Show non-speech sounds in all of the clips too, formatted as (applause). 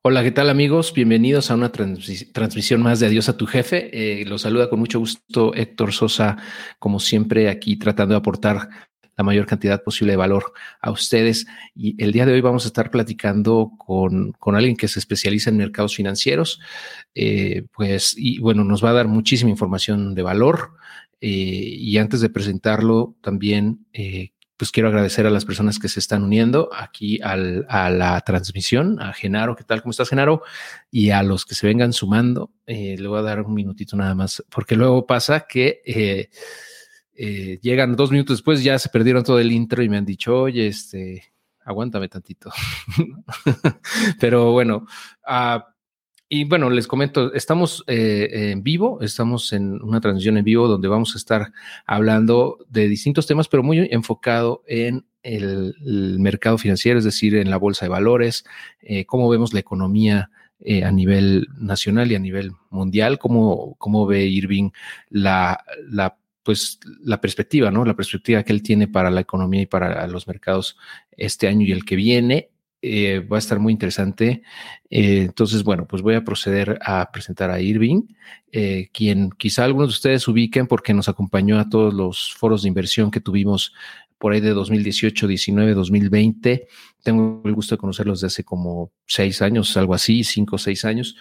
Hola, ¿qué tal amigos? Bienvenidos a una transmisión más de Adiós a tu jefe. Eh, los saluda con mucho gusto Héctor Sosa, como siempre, aquí tratando de aportar la mayor cantidad posible de valor a ustedes. Y el día de hoy vamos a estar platicando con, alguien que se especializa en mercados financieros. Eh, pues, y bueno, nos va a dar muchísima información de valor. Eh, y antes de presentarlo, también pues quiero agradecer a las personas que se están uniendo aquí a la transmisión, a Genaro, ¿qué tal? ¿Cómo estás, Genaro? Y a los que se vengan sumando, eh, le voy a dar un minutito nada más, porque luego pasa que eh, eh, llegan dos minutos después, ya se perdieron todo el intro y me han dicho, oye, este, aguántame tantito. (laughs) (laughs) Pero bueno, uh, y bueno, les comento, estamos eh, en vivo, estamos en una transmisión en vivo donde vamos a estar hablando de distintos temas, pero muy enfocado en el, mercado financiero, es decir, en la bolsa de valores, eh, cómo vemos la economía eh, a nivel nacional y a nivel mundial, cómo, cómo ve Irving la, la pues la perspectiva, ¿no? La perspectiva que él tiene para la economía y para los mercados este año y el que viene eh, va a estar muy interesante. Eh, entonces, bueno, pues voy a proceder a presentar a Irving, eh, quien quizá algunos de ustedes ubiquen porque nos acompañó a todos los foros de inversión que tuvimos por ahí de 2018, 19, 2020. Tengo el gusto de conocerlos desde hace como seis años, algo así, cinco o seis años.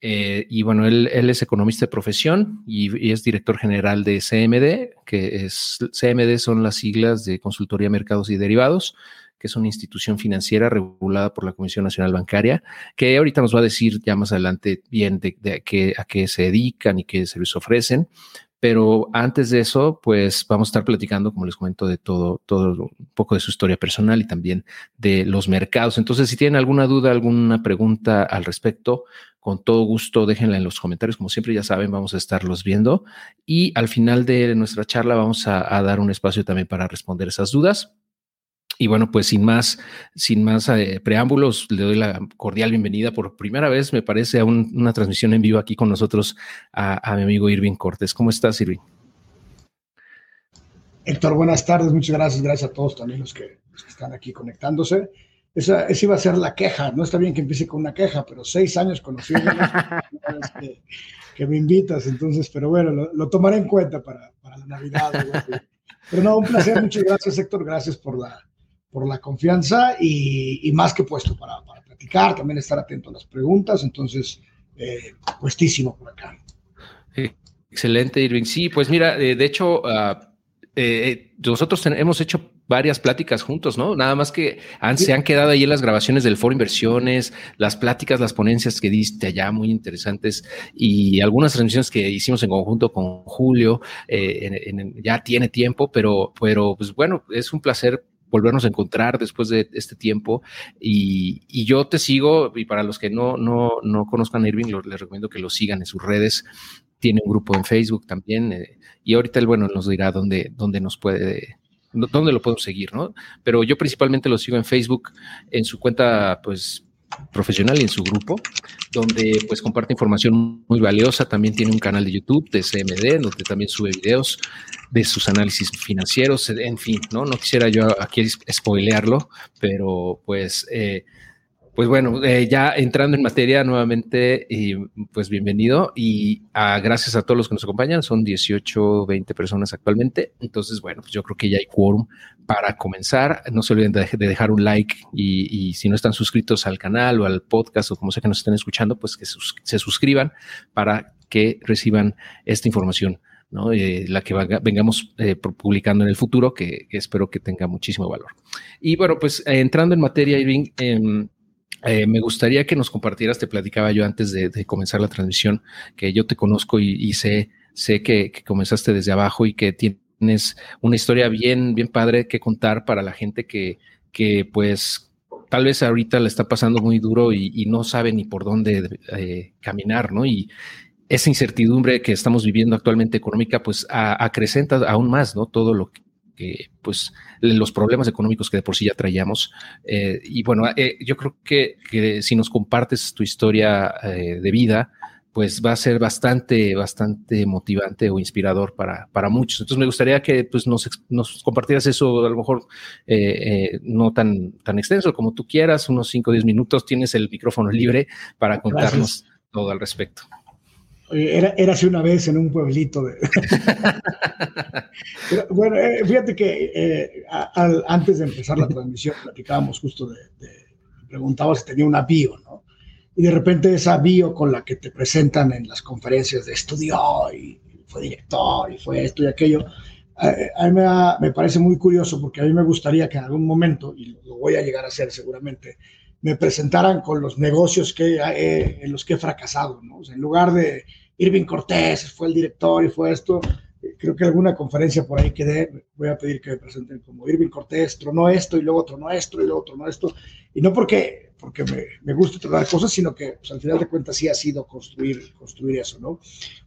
y bueno, él, es economista de profesión y, y, es director general de CMD, que es CMD son las siglas de Consultoría Mercados y Derivados que es una institución financiera regulada por la Comisión Nacional Bancaria, que ahorita nos va a decir ya más adelante bien de, a, qué, a qué se dedican y qué servicios ofrecen. Pero antes de eso, pues vamos a estar platicando, como les comento, de todo, todo un poco de su historia personal y también de los mercados. Entonces, si tienen alguna duda, alguna pregunta al respecto, con todo gusto déjenla en los comentarios. Como siempre, ya saben, vamos a estarlos viendo. Y al final de nuestra charla vamos a, a dar un espacio también para responder esas dudas. Y bueno, pues sin más, sin más eh, preámbulos, le doy la cordial bienvenida por primera vez, me parece, a una transmisión en vivo aquí con nosotros a, mi amigo Irving Cortés. ¿Cómo estás, Irving? Héctor, buenas tardes, muchas gracias, gracias a todos también los que, están aquí conectándose. Esa, esa, iba a ser la queja, no está bien que empiece con una queja, pero seis años conociendo (laughs) que, que me invitas, entonces, pero bueno, lo, tomaré en cuenta para, para la Navidad. Pero no, un placer, muchas gracias Héctor, gracias por la, por la confianza y, más que puesto para, para, platicar, también estar atento a las preguntas, entonces, eh, puestísimo por acá. Excelente, Irving. Sí, pues mira, eh, de hecho, eh, nosotros hemos hecho varias pláticas juntos, ¿no? Nada más que se han quedado ahí en las grabaciones del Foro Inversiones, las pláticas, las ponencias que diste allá, muy interesantes, y algunas transmisiones que hicimos en conjunto con Julio, ya tiene tiempo, pero, pero pues bueno, es un placer volvernos a encontrar después de este tiempo. Y, yo te sigo, y para los que no, no, no conozcan a Irving, les recomiendo que lo sigan en sus redes. Tiene un grupo en Facebook también. Eh, y ahorita él, bueno, nos dirá dónde, dónde nos puede, dónde lo podemos seguir, ¿no? Pero yo principalmente lo sigo en Facebook, en su cuenta, pues, profesional en su grupo, donde pues comparte información muy valiosa. También tiene un canal de YouTube de CMD, donde también sube videos de sus análisis financieros, en fin, ¿no? No quisiera yo aquí spoilearlo, pero pues eh, pues bueno, eh, ya entrando en materia nuevamente, pues bienvenido y ah, gracias a todos los que nos acompañan. Son 18, 20 personas actualmente. Entonces, bueno, pues yo creo que ya hay quórum para comenzar. No se olviden de, dejar un like y, si no están suscritos al canal o al podcast o como sea que nos estén escuchando, pues que se suscriban para que reciban esta información. ¿no? Eh, la que vengamos eh, publicando en el futuro, que, espero que tenga muchísimo valor. Y bueno, pues entrando en materia, Irving, em, eh, me gustaría que nos compartieras, te platicaba yo antes de, comenzar la transmisión, que yo te conozco y, sé, sé que, comenzaste desde abajo y que tienes una historia bien, bien padre que contar para la gente que, que pues tal vez ahorita le está pasando muy duro y, no sabe ni por dónde eh, caminar, ¿no? Y esa incertidumbre que estamos viviendo actualmente económica, pues acrecenta aún más, ¿no? Todo lo que que pues los problemas económicos que de por sí ya traíamos. Eh, y bueno, eh, yo creo que, si nos compartes tu historia eh, de vida, pues va a ser bastante, bastante motivante o inspirador para, para muchos. Entonces me gustaría que pues, nos, nos compartieras eso, a lo mejor eh, eh, no tan, tan extenso como tú quieras, unos 5 o 10 minutos, tienes el micrófono libre para contarnos todo al respecto. Era, era así una vez en un pueblito. De... (laughs) bueno, eh, fíjate que antes de empezar la transmisión platicábamos justo de, de preguntaba si tenía una bio, ¿no? y de repente esa bio con la que te presentan en las conferencias de estudio y fue director y fue esto y aquello, eh, a, mí me, parece muy curioso porque a mí me gustaría que en algún momento, y lo voy a llegar a hacer seguramente, me presentaran con los negocios que, eh, en los que he fracasado, ¿no? en lugar de Irving Cortés fue el director y fue esto, creo que alguna conferencia por ahí que dé, voy a pedir que me presenten como Irving Cortés tronó esto y luego tronó esto y luego tronó esto, y no porque porque me, me gusta tratar cosas, sino que pues, al final de cuentas sí ha sido construir, construir eso, ¿no?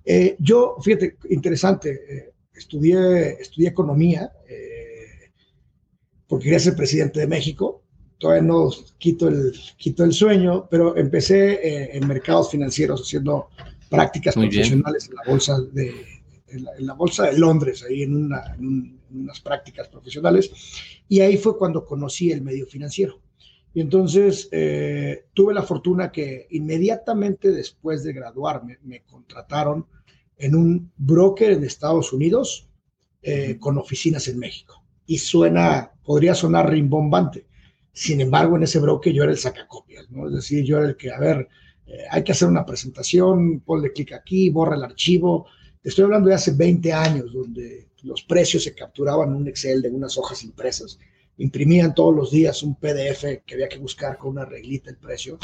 Eh, yo, fíjate, interesante, eh, estudié, estudié economía eh, porque quería ser presidente de México, todavía no quito el, quito el sueño, pero empecé en mercados financieros haciendo prácticas profesionales en la bolsa de en la, bolsa de Londres, ahí en, una, en unas prácticas profesionales, y ahí fue cuando conocí el medio financiero. Y entonces eh, tuve la fortuna que inmediatamente después de graduarme me contrataron en un broker en Estados Unidos eh, con oficinas en México. Y suena, podría sonar rimbombante. Sin embargo, en ese broker yo era el sacacopias, ¿no? Es decir, yo era el que, a ver, eh, hay que hacer una presentación, ponle clic aquí, borra el archivo. Te estoy hablando de hace 20 años, donde los precios se capturaban en un Excel de unas hojas impresas imprimían todos los días un PDF que había que buscar con una reglita el precio.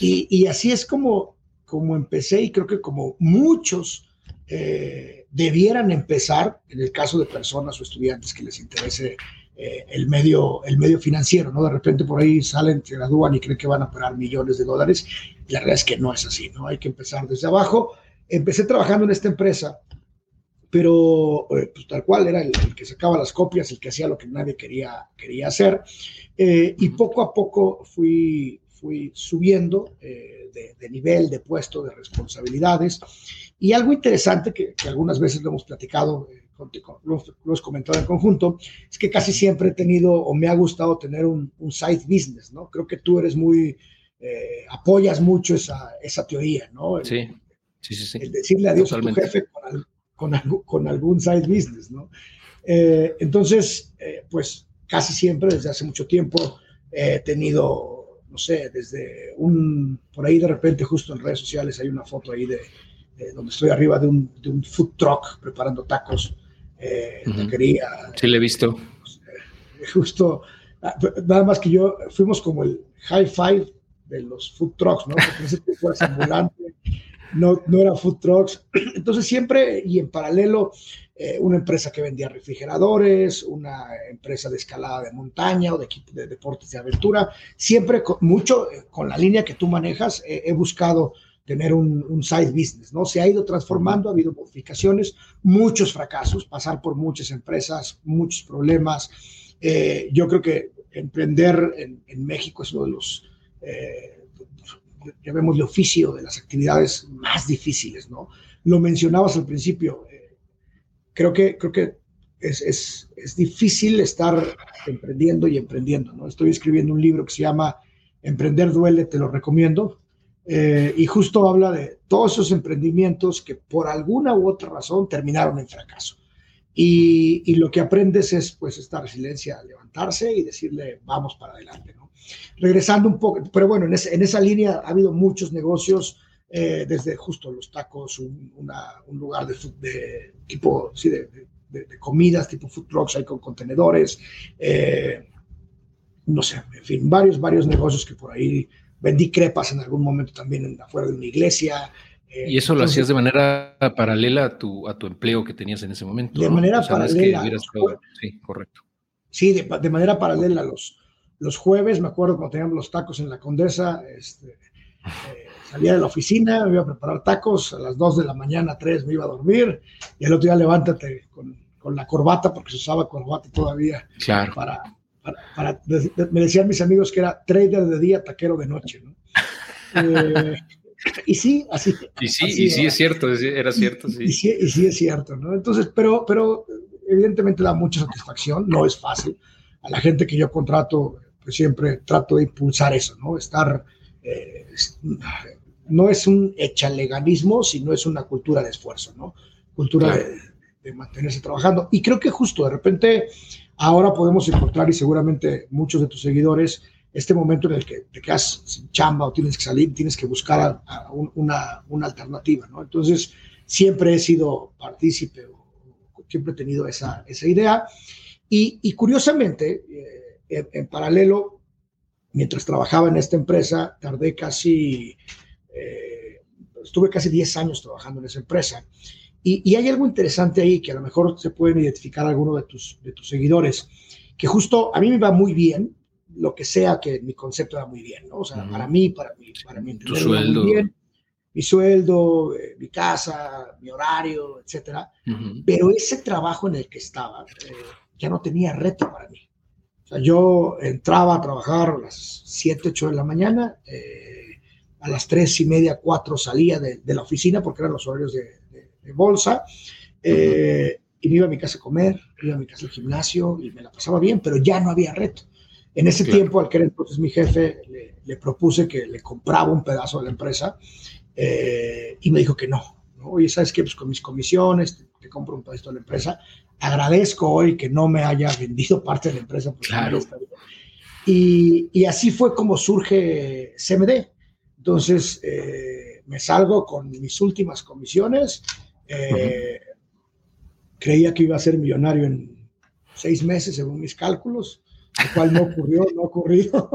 Y, así es como, como empecé y creo que como muchos eh, debieran empezar, en el caso de personas o estudiantes que les interese eh, el, medio, el medio financiero, ¿no? De repente por ahí salen, se gradúan y creen que van a operar millones de dólares. Y la verdad es que no es así, ¿no? Hay que empezar desde abajo. Empecé trabajando en esta empresa pero eh, pues, tal cual era el, que sacaba las copias, el que hacía lo que nadie quería, quería hacer. Eh, y poco a poco fui, fui subiendo de, nivel, de puesto, de responsabilidades. Y algo interesante que, algunas veces lo hemos platicado, lo, hemos comentado en conjunto, es que casi siempre he tenido o me ha gustado tener un, un side business, ¿no? Creo que tú eres muy, apoyas mucho esa, esa teoría, ¿no? sí. Sí, sí, sí. El decirle adiós a tu jefe con, con, algún side business, ¿no? Eh, entonces, eh, pues casi siempre, desde hace mucho tiempo, he tenido, no sé, desde un, por ahí de repente, justo en redes sociales, hay una foto ahí de, donde estoy arriba de un, de un, food truck preparando tacos. Eh, quería, sí, le he visto. Pues, justo, ah, nada más que yo, fuimos como el high five de los food trucks, ¿no? Porque ese tipo ambulante, no, no era food trucks. (clears throat) Entonces siempre y en paralelo eh, una empresa que vendía refrigeradores, una empresa de escalada de montaña o de, de deportes de aventura, siempre con, mucho eh, con la línea que tú manejas he buscado tener un, side business, ¿no? Se ha ido transformando, ha habido modificaciones, muchos fracasos, pasar por muchas empresas, muchos problemas. Eh, yo creo que emprender en, México es uno de los llamémosle oficio, de las actividades más difíciles, ¿no? Lo mencionabas al principio, eh, creo que, creo que es, es, es, difícil estar emprendiendo y emprendiendo, ¿no? Estoy escribiendo un libro que se llama Emprender duele, te lo recomiendo, eh, y justo habla de todos esos emprendimientos que por alguna u otra razón terminaron en fracaso. Y, lo que aprendes es pues esta resiliencia, levantarse y decirle vamos para adelante, ¿no? regresando un poco, pero bueno, en, esa línea ha habido muchos negocios, eh, desde justo los tacos, un, lugar de, tipo, sí, de, comidas, tipo food trucks, hay con contenedores, eh, no sé, en fin, varios, varios negocios que por ahí vendí crepas en algún momento también afuera de una iglesia. Eh, ¿Y eso lo hacías de manera paralela a tu, a tu empleo que tenías en ese momento? De manera paralela. sí, correcto. Sí, de, de, manera paralela los, los jueves, me acuerdo cuando teníamos los tacos en la Condesa, este, eh, salía de la oficina, me iba a preparar tacos, a las 2 de la mañana, 3 me iba a dormir, y el otro día levántate con, con la corbata, porque se usaba corbata todavía. Claro. Para, para, me decían mis amigos que era trader de día, taquero de noche, ¿no? Eh, y sí, así. Y sí, y sí es cierto, era cierto, sí. Y, sí. y sí es cierto, ¿no? Entonces, pero, pero evidentemente da mucha satisfacción, no es fácil. A la gente que yo contrato, pues siempre trato de impulsar eso, ¿no? Estar, eh, no es un echaleganismo, sino es una cultura de esfuerzo, ¿no? Cultura de, de mantenerse trabajando. Y creo que justo de repente ahora podemos encontrar, y seguramente muchos de tus seguidores, este momento en el que te quedas sin chamba o tienes que salir, tienes que buscar una, una, alternativa, ¿no? Entonces, siempre he sido partícipe o, siempre he tenido esa, esa idea. Y, y curiosamente, eh, en, paralelo, mientras trabajaba en esta empresa, tardé casi, eh, estuve casi 10 años trabajando en esa empresa. Y, y, hay algo interesante ahí que a lo mejor se pueden identificar algunos de tus, de tus seguidores, que justo a mí me va muy bien, lo que sea que mi concepto era muy bien, ¿no? O sea, para mí, para mí, para mí, tu sueldo. Muy bien, mi sueldo, eh, mi casa, mi horario, etcétera. Pero ese trabajo en el que estaba eh, ya no tenía reto para mí. O sea, yo entraba a trabajar a las 7, 8 de la mañana, eh, a las 3 y media, 4 salía de, de, la oficina porque eran los horarios de, de, de bolsa. Y me iba a mi casa a comer, iba a mi casa al gimnasio y me la pasaba bien, pero ya no había reto. En ese tiempo, al que era entonces mi jefe, le, propuse que le compraba un pedazo de la empresa eh, y me dijo que no. ¿no? Oye, ¿sabes qué? Pues con mis comisiones te, compro un pedazo de la empresa. Agradezco hoy que no me haya vendido parte de la empresa. Claro. Y, y, así fue como surge CMD. Entonces, eh, me salgo con mis últimas comisiones. Eh, creía que iba a ser millonario en seis meses, según mis cálculos lo cual no ocurrió, no ocurrió.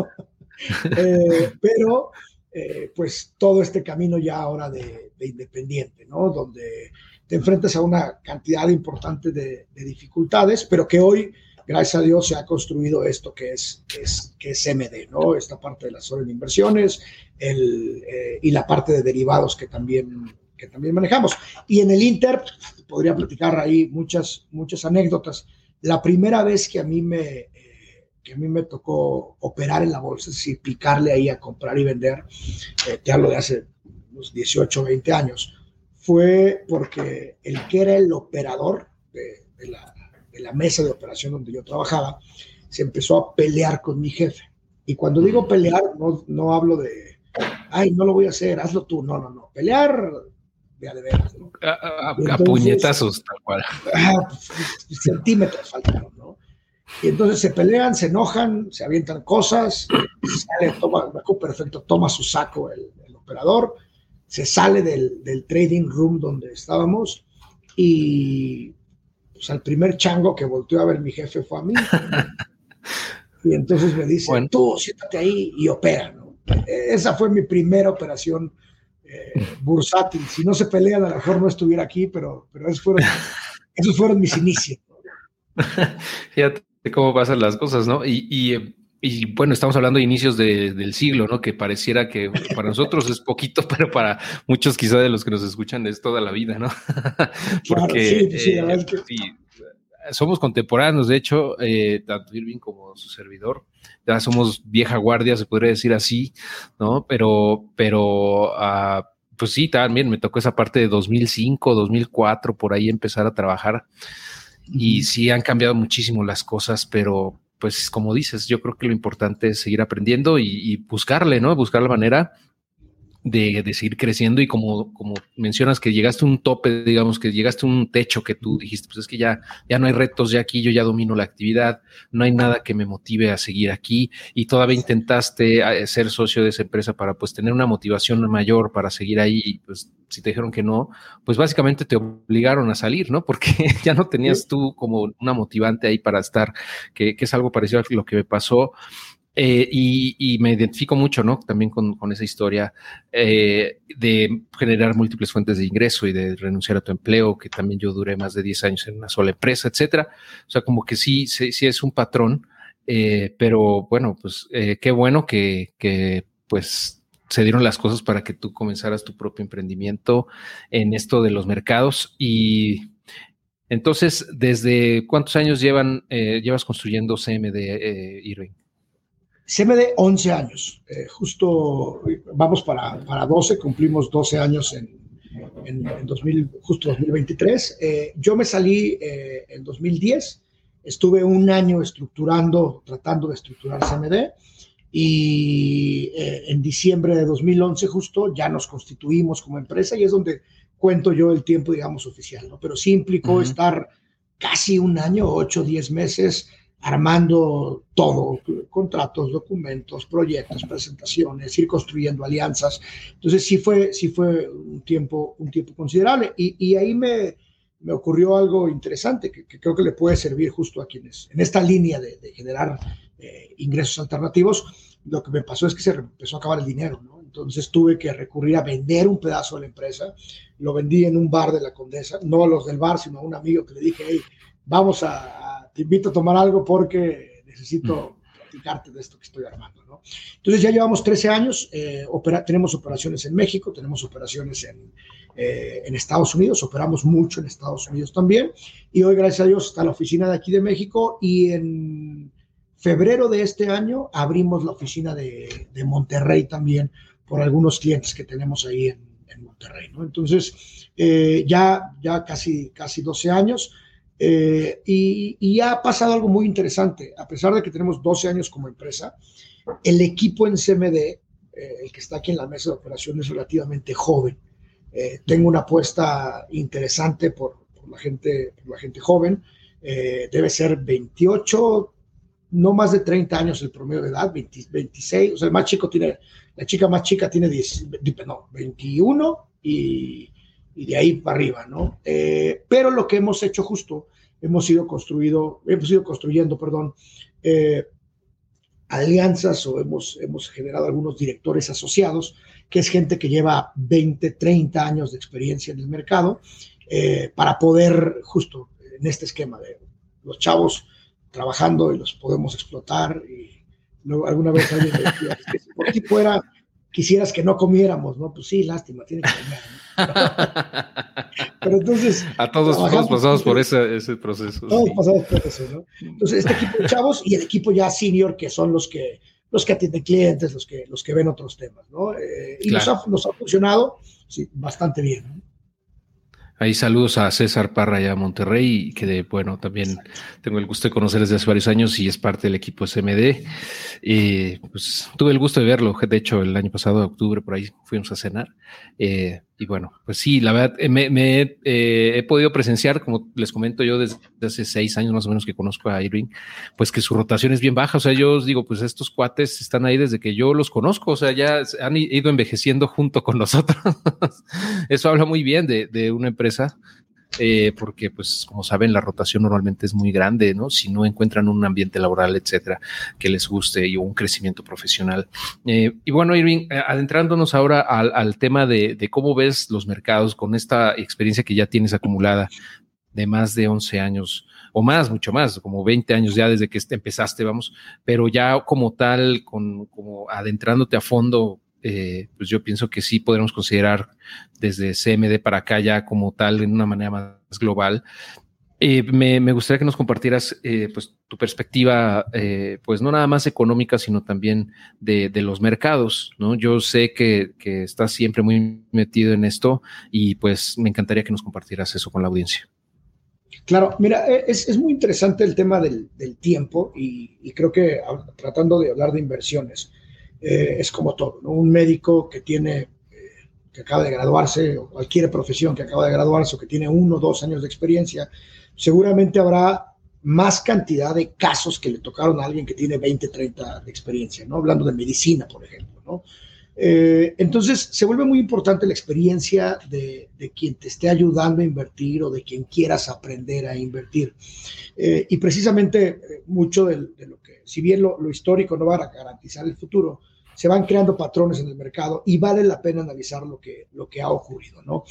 (laughs) eh, pero, eh, pues todo este camino ya ahora de, de, independiente, ¿no? Donde te enfrentas a una cantidad importante de, de, dificultades, pero que hoy, gracias a Dios, se ha construido esto que es, que es, que es MD, ¿no? Esta parte de las de inversiones el, eh, y la parte de derivados que también, que también manejamos. Y en el Inter, podría platicar ahí muchas, muchas anécdotas. La primera vez que a mí me, que a mí me tocó operar en la bolsa, es picarle ahí a comprar y vender, eh, te hablo de hace unos 18, 20 años, fue porque el que era el operador de, de, la, de la mesa de operación donde yo trabajaba, se empezó a pelear con mi jefe. Y cuando digo pelear, no, no hablo de, ay, no lo voy a hacer, hazlo tú. No, no, no. Pelear de a. A, a, Entonces, a, puñetazos, tal cual. Ah, centímetros faltaron, ¿no? Y entonces se pelean, se enojan, se avientan cosas, sale, toma, perfecto, toma su saco el, el operador, se sale del, del, trading room donde estábamos y pues, al primer chango que volteó a ver mi jefe fue a mí. y entonces me dice, bueno. tú siéntate ahí y opera. ¿no? Esa fue mi primera operación eh, bursátil. Si no se pelean, a lo mejor no estuviera aquí, pero, pero esos, fueron, (laughs) esos fueron mis inicios. (laughs) Fíjate cómo pasan las cosas, ¿no? Y, y, y bueno, estamos hablando de inicios de, del siglo, ¿no? Que pareciera que para nosotros es poquito, (laughs) pero para muchos quizá de los que nos escuchan es toda la vida, ¿no? Porque claro, sí, sí, eh, que... sí, somos contemporáneos, de hecho, eh, tanto Irving como su servidor, ya somos vieja guardia, se podría decir así, ¿no? Pero, pero, uh, pues sí, también me tocó esa parte de 2005, 2004, por ahí empezar a trabajar y sí han cambiado muchísimo las cosas, pero pues como dices, yo creo que lo importante es seguir aprendiendo y, y buscarle, ¿no? Buscar la manera de, de, seguir creciendo y como, como mencionas que llegaste a un tope, digamos que llegaste a un techo que tú dijiste, pues es que ya, ya no hay retos, ya aquí yo ya domino la actividad, no hay nada que me motive a seguir aquí y todavía intentaste eh, ser socio de esa empresa para pues tener una motivación mayor para seguir ahí y pues si te dijeron que no, pues básicamente te obligaron a salir, ¿no? Porque (laughs) ya no tenías tú como una motivante ahí para estar, que, que es algo parecido a lo que me pasó. Eh, y, me identifico mucho, ¿no? También con, esa historia eh, de generar múltiples fuentes de ingreso y de renunciar a tu empleo, que también yo duré más de 10 años en una sola empresa, etcétera. O sea, como que sí, sí, sí es un patrón, eh, pero bueno, pues qué bueno que, que pues se dieron las cosas para que tú comenzaras tu propio emprendimiento en esto de los mercados y entonces, ¿desde cuántos años llevan, llevas construyendo CMD, Irving? CMD 11 años, eh, justo vamos para, para 12, cumplimos 12 años en, en, 2000, justo 2023. Eh, yo me salí eh, en 2010, estuve un año estructurando, tratando de estructurar CMD y en diciembre de 2011 justo ya nos constituimos como empresa y es donde cuento yo el tiempo, digamos, oficial, ¿no? Pero sí implicó estar casi un año, 8 o 10 meses armando todo, contratos, documentos, proyectos, presentaciones, ir construyendo alianzas. Entonces sí fue, sí fue un, tiempo, un tiempo considerable y, y ahí me, me, ocurrió algo interesante que, creo que le puede servir justo a quienes, en esta línea de, generar eh, ingresos alternativos, lo que me pasó es que se empezó a acabar el dinero, ¿no? Entonces tuve que recurrir a vender un pedazo de la empresa, lo vendí en un bar de la Condesa, no a los del bar, sino a un amigo que le dije, hey, vamos a, te invito a tomar algo porque necesito platicarte de esto que estoy armando. ¿no? Entonces ya llevamos 13 años, eh, tenemos operaciones en México, tenemos operaciones en, eh, en, Estados Unidos, operamos mucho en Estados Unidos también, y hoy gracias a Dios está la oficina de aquí de México y en febrero de este año abrimos la oficina de, de Monterrey también por algunos clientes que tenemos ahí en, en Monterrey. ¿no? Entonces eh, ya, ya casi, casi 12 años. Eh, y, ha pasado algo muy interesante. A pesar de que tenemos 12 años como empresa, el equipo en CMD, eh, el que está aquí en la mesa de operaciones, es relativamente joven. Eh, tengo una apuesta interesante por, la, gente, la gente joven. debe ser 28, no más de 30 años el promedio de edad, 26. O sea, el más chico tiene, la chica más chica tiene 10, no, 21 y y de ahí para arriba, ¿no? Eh, pero lo que hemos hecho justo, hemos ido construido, hemos ido construyendo, perdón, eh, alianzas o hemos, hemos generado algunos directores asociados, que es gente que lleva 20, 30 años de experiencia en el mercado, eh, para poder, justo en este esquema de los chavos trabajando y los podemos explotar. Y luego alguna vez alguien me decía, que si por ti fuera, quisieras que no comiéramos, ¿no? Pues sí, lástima, tiene que comer. ¿no? (laughs) Pero entonces. A todos, pasamos por ese, ese proceso. Todos pasamos por eso, ¿no? Entonces, este equipo de chavos y el equipo ya senior, que son los que, los que atienden clientes, los que, los que ven otros temas, ¿no? Eh, y nos, ha, nos, ha, funcionado sí, bastante bien. ¿no? Ahí saludos a César Parra y a Monterrey, que bueno, también tengo el gusto de conocer desde hace varios años y es parte del equipo SMD. y pues tuve el gusto de verlo, de hecho, el año pasado, de octubre, por ahí fuimos a cenar. Eh, y bueno, pues sí, la verdad, eh, me, eh, he podido presenciar, como les comento yo desde hace seis años más o menos que conozco a Irving, pues que su rotación es bien baja. O sea, yo os digo, pues estos cuates están ahí desde que yo los conozco, o sea, ya han ido envejeciendo junto con (laughs) nosotros. Eso habla muy bien de, de una empresa eh, porque pues como saben la rotación normalmente es muy grande, ¿no? Si no encuentran un ambiente laboral, etcétera, que les guste y un crecimiento profesional. Eh, y bueno, Irving, eh, adentrándonos ahora al, tema de, cómo ves los mercados con esta experiencia que ya tienes acumulada de más de 11 años o más, mucho más, como 20 años ya desde que empezaste, vamos, pero ya como tal, con, como adentrándote a fondo eh, pues yo pienso que sí podremos considerar desde CMD para acá ya como tal en una manera más global. Eh, me, gustaría que nos compartieras eh, pues tu perspectiva, pues no nada más económica, sino también de, los mercados, ¿no? Yo sé que, estás siempre muy metido en esto y pues me encantaría que nos compartieras eso con la audiencia. Claro, mira, es, muy interesante el tema del, tiempo y, y, creo que tratando de hablar de inversiones, eh, es como todo, Un médico que tiene, eh, que acaba de graduarse, o cualquier profesión que acaba de graduarse o que tiene uno o dos años de experiencia, seguramente habrá más cantidad de casos que le tocaron a alguien que tiene 20, 30 de experiencia, ¿no? Hablando de medicina, por ejemplo, ¿no? Eh, entonces, se vuelve muy importante la experiencia de, quien te esté ayudando a invertir o de quien quieras aprender a invertir. y precisamente mucho de, lo que, si bien lo, histórico no va a garantizar el futuro, se van creando patrones en el mercado y vale la pena analizar lo que, lo que ha ocurrido, ¿no?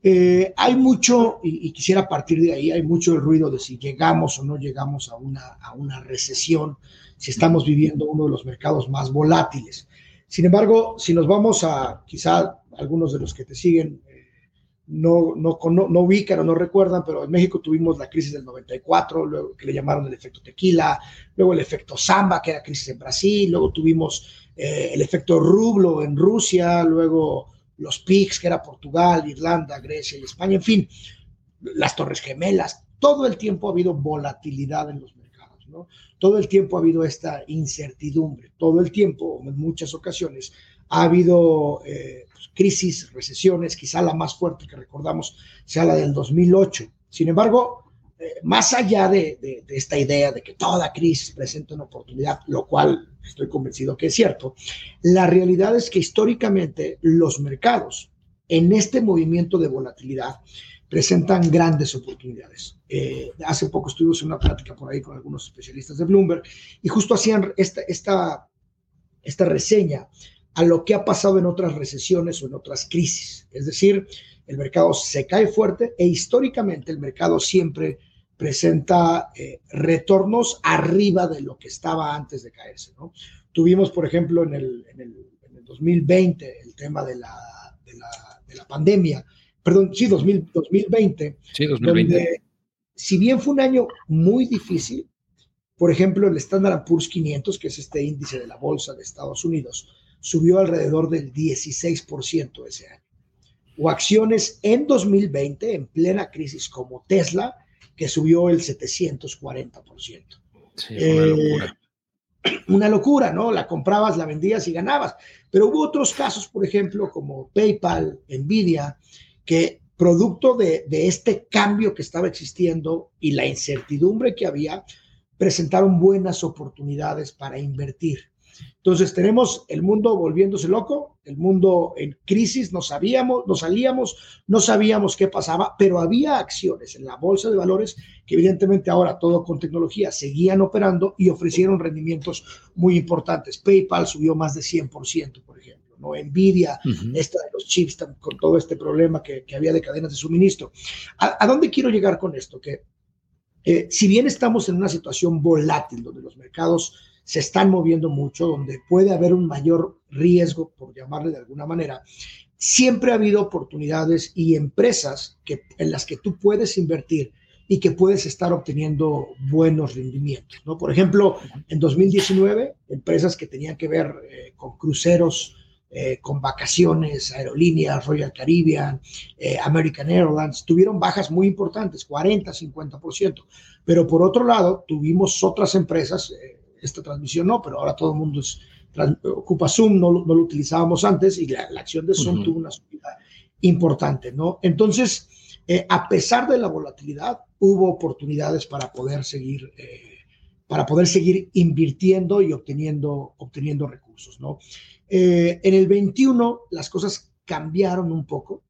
Eh, hay mucho, y, quisiera partir de ahí, hay mucho el ruido de si llegamos o no llegamos a una, a una recesión, si estamos viviendo uno de los mercados más volátiles. Sin embargo, si nos vamos a quizá algunos de los que te siguen, eh, no, no, no, ubican o no recuerdan, pero en México tuvimos la crisis del 94, luego que le llamaron el efecto tequila, luego el efecto samba, que era crisis en Brasil, luego tuvimos eh, el efecto rublo en Rusia, luego los PICs, que era Portugal, Irlanda, Grecia y España, en fin, las Torres Gemelas, todo el tiempo ha habido volatilidad en los mercados, ¿no? Todo el tiempo ha habido esta incertidumbre, todo el tiempo, en muchas ocasiones, ha habido eh, crisis, recesiones, quizá la más fuerte que recordamos sea la del 2008. Sin embargo, eh, más allá de, esta idea de que toda crisis presenta una oportunidad, lo cual estoy convencido que es cierto, la realidad es que históricamente los mercados en este movimiento de volatilidad presentan grandes oportunidades. Eh, hace poco estuvimos en una plática por ahí con algunos especialistas de Bloomberg y justo hacían esta, esta, esta reseña a lo que ha pasado en otras recesiones o en otras crisis. Es decir, el mercado se cae fuerte e históricamente el mercado siempre presenta eh, retornos arriba de lo que estaba antes de caerse. ¿no? Tuvimos, por ejemplo, en el, en el, 2020 el tema de la, de la, de la pandemia, perdón, sí, 2020, sí, 2020. si bien fue un año muy difícil, por ejemplo, el Standard Poor's 500, que es este índice de la bolsa de Estados Unidos, subió alrededor del 16% ese año. O acciones en 2020, en plena crisis como Tesla, que subió el 740%. Sí, una locura. (clears throat) Una locura, ¿no? La comprabas, la vendías y ganabas. Pero hubo otros casos, por ejemplo, como PayPal, Nvidia, que producto de, de este cambio que estaba existiendo y la incertidumbre que había, presentaron buenas oportunidades para invertir. Entonces tenemos el mundo volviéndose loco, el mundo en crisis, no sabíamos, no salíamos, no sabíamos qué pasaba, pero había acciones en la bolsa de valores que evidentemente ahora todo con tecnología seguían operando y ofrecieron rendimientos muy importantes. PayPal subió más de 100%, por ejemplo. ¿no? Nvidia, esta de los chips con todo este problema que, había de cadenas de suministro. ¿A, dónde quiero llegar con esto? Que eh, si bien estamos en una situación volátil donde los mercados se están moviendo mucho, donde puede haber un mayor riesgo, por llamarle de alguna manera, siempre ha habido oportunidades y empresas que, en las que tú puedes invertir y que puedes estar obteniendo buenos rendimientos. ¿no? Por ejemplo, en 2019, empresas que tenían que ver eh, con cruceros, eh, con vacaciones, aerolíneas, Royal Caribbean, eh, American Airlines, tuvieron bajas muy importantes, 40, 50%. Pero por otro lado, tuvimos otras empresas, esta transmisión no, pero ahora todo el mundo ocupa Zoom, no, lo utilizábamos antes y la, acción de Zoom tuvo una subida importante, ¿no? Entonces, eh, a pesar de la volatilidad, hubo oportunidades para poder seguir, eh, para poder seguir invirtiendo y obteniendo, obteniendo recursos, ¿no? Eh, en el 21 las cosas cambiaron un poco.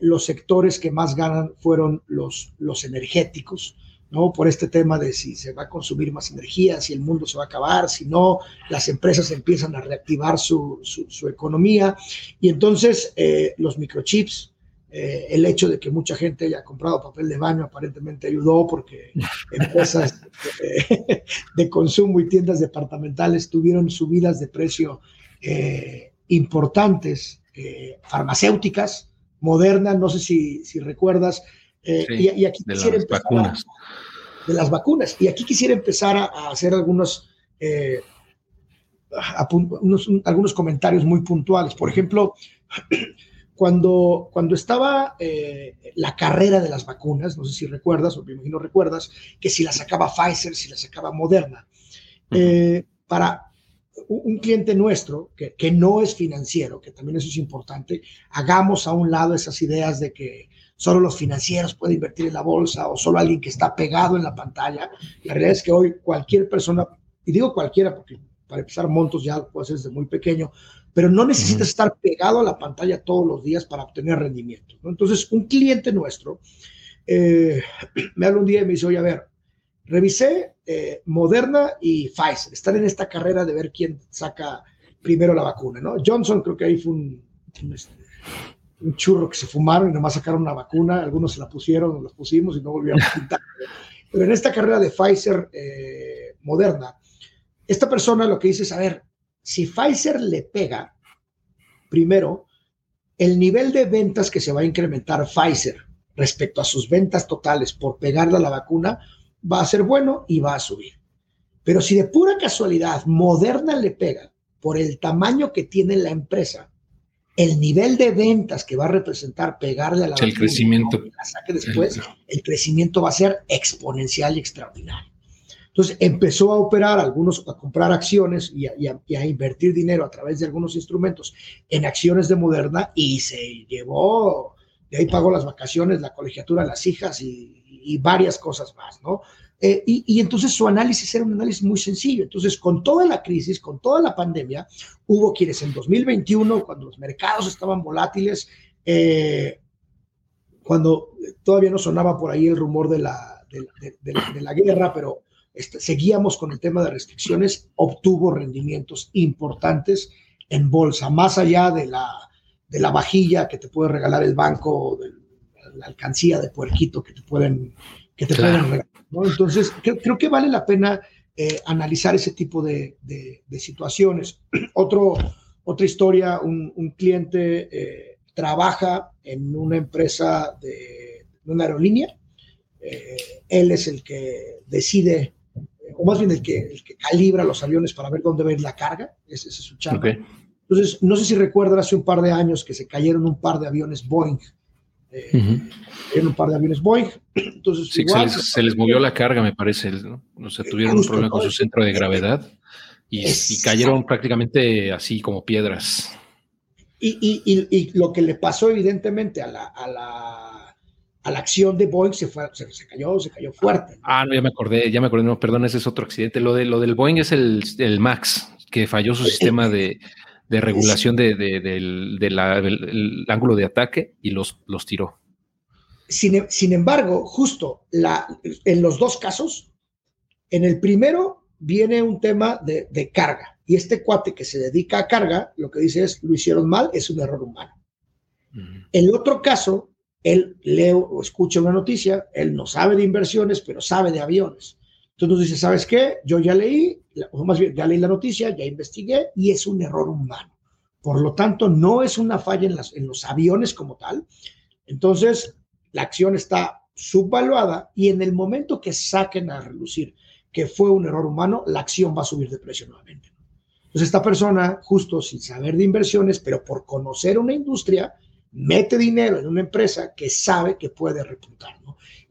los sectores que más ganan fueron los, los energéticos, ¿no? Por este tema de si se va a consumir más energía, si el mundo se va a acabar, si no, las empresas empiezan a reactivar su, su, economía. Y entonces eh, los microchips, eh, el hecho de que mucha gente haya comprado papel de baño aparentemente ayudó porque (laughs) empresas de, de consumo y tiendas departamentales tuvieron subidas de precio eh, importantes, farmacéuticas, modernas, no sé si, si recuerdas, eh, y, aquí de quisiera las vacunas. de las vacunas. Y aquí quisiera empezar a, hacer algunos, eh, algunos comentarios muy puntuales. Por ejemplo, (clears throat) cuando, cuando estaba eh, la carrera de las vacunas, no sé si recuerdas, o me imagino recuerdas, que si la sacaba Pfizer, si la sacaba Moderna, para un cliente nuestro, que, que, no es financiero, que también eso es importante, hagamos a un lado esas ideas de que solo los financieros pueden invertir en la bolsa o solo alguien que está pegado en la pantalla. La realidad es que hoy cualquier persona, y digo cualquiera porque para empezar montos ya puede ser desde muy pequeño, pero no necesitas estar pegado a la pantalla todos los días para obtener rendimiento. Entonces, un cliente nuestro eh, (clears throat) me habla un día y me dice, oye, a ver, revisé eh, Moderna y Pfizer, están en esta carrera de ver quién saca primero la vacuna, ¿no? Johnson creo que ahí fue un, un, este, un churro que se fumaron y nomás sacaron una vacuna, algunos se la pusieron, nos la pusimos y no volvieron a pintar. Pero en esta carrera de Pfizer eh, moderna, esta persona lo que dice es, a ver, si Pfizer le pega, primero, el nivel de ventas que se va a incrementar Pfizer respecto a sus ventas totales por pegarle a la vacuna va a ser bueno y va a subir. Pero si de pura casualidad Moderna le pega por el tamaño que tiene la empresa, el nivel de ventas que va a representar pegarle a la el crecimiento la saque después, el crecimiento va a ser exponencial y extraordinario. Entonces empezó a operar algunos, a comprar acciones y a, invertir dinero a través de algunos instrumentos en acciones de Moderna y se llevó, de ahí pagó las vacaciones, la colegiatura de las hijas y, y varias cosas más, ¿no? Eh, y, entonces su análisis era un análisis muy sencillo. Entonces, con toda la crisis, con toda la pandemia, hubo quienes en 2021, cuando los mercados estaban volátiles, eh, cuando todavía no sonaba por ahí el rumor de la, de, la guerra, pero este, seguíamos con el tema de restricciones, obtuvo rendimientos importantes en bolsa, más allá de la, de la vajilla que te puede regalar el banco, de la alcancía de puerquito que te pueden, que te pueden regalar entonces, creo, que vale la pena eh, analizar ese tipo de, situaciones. (clears throat) Otro, otra historia, un, cliente eh, trabaja en una empresa de, una aerolínea. Eh, él es el que decide, o más bien el que, el que calibra los aviones para ver dónde va a ir la carga. Ese, es su chamba. Entonces, no sé si recuerdan hace un par de años que se cayeron un par de aviones Boeing en un par de aviones Boeing. Entonces, se, les, movió la carga, me parece. ¿no? O sea, tuvieron un problema con su centro de gravedad y, cayeron prácticamente así como piedras. Y, lo que le pasó evidentemente a la, a la, a la acción de Boeing se, fue, se, cayó, se cayó fuerte. Ah, no, ya me acordé, ya me acordé, no, perdón, ese es otro accidente. Lo, de, lo del Boeing es el, el MAX, que falló su sistema de, de regulación de, del, ángulo de ataque y los, los tiró. Sin, embargo, justo la, en los dos casos, en el primero viene un tema de, carga y este cuate que se dedica a carga, lo que dice es, lo hicieron mal, es un error humano. En el otro caso, él lee o escucha una noticia, él no sabe de inversiones, pero sabe de aviones. Entonces dice, ¿sabes qué? Yo ya leí, o más bien, ya leí la noticia, ya investigué y es un error humano. Por lo tanto, no es una falla en, los aviones como tal. Entonces, la acción está subvaluada y en el momento que saquen a relucir que fue un error humano, la acción va a subir de precio nuevamente. Entonces, esta persona, justo sin saber de inversiones, pero por conocer una industria, mete dinero en una empresa que sabe que puede repuntar.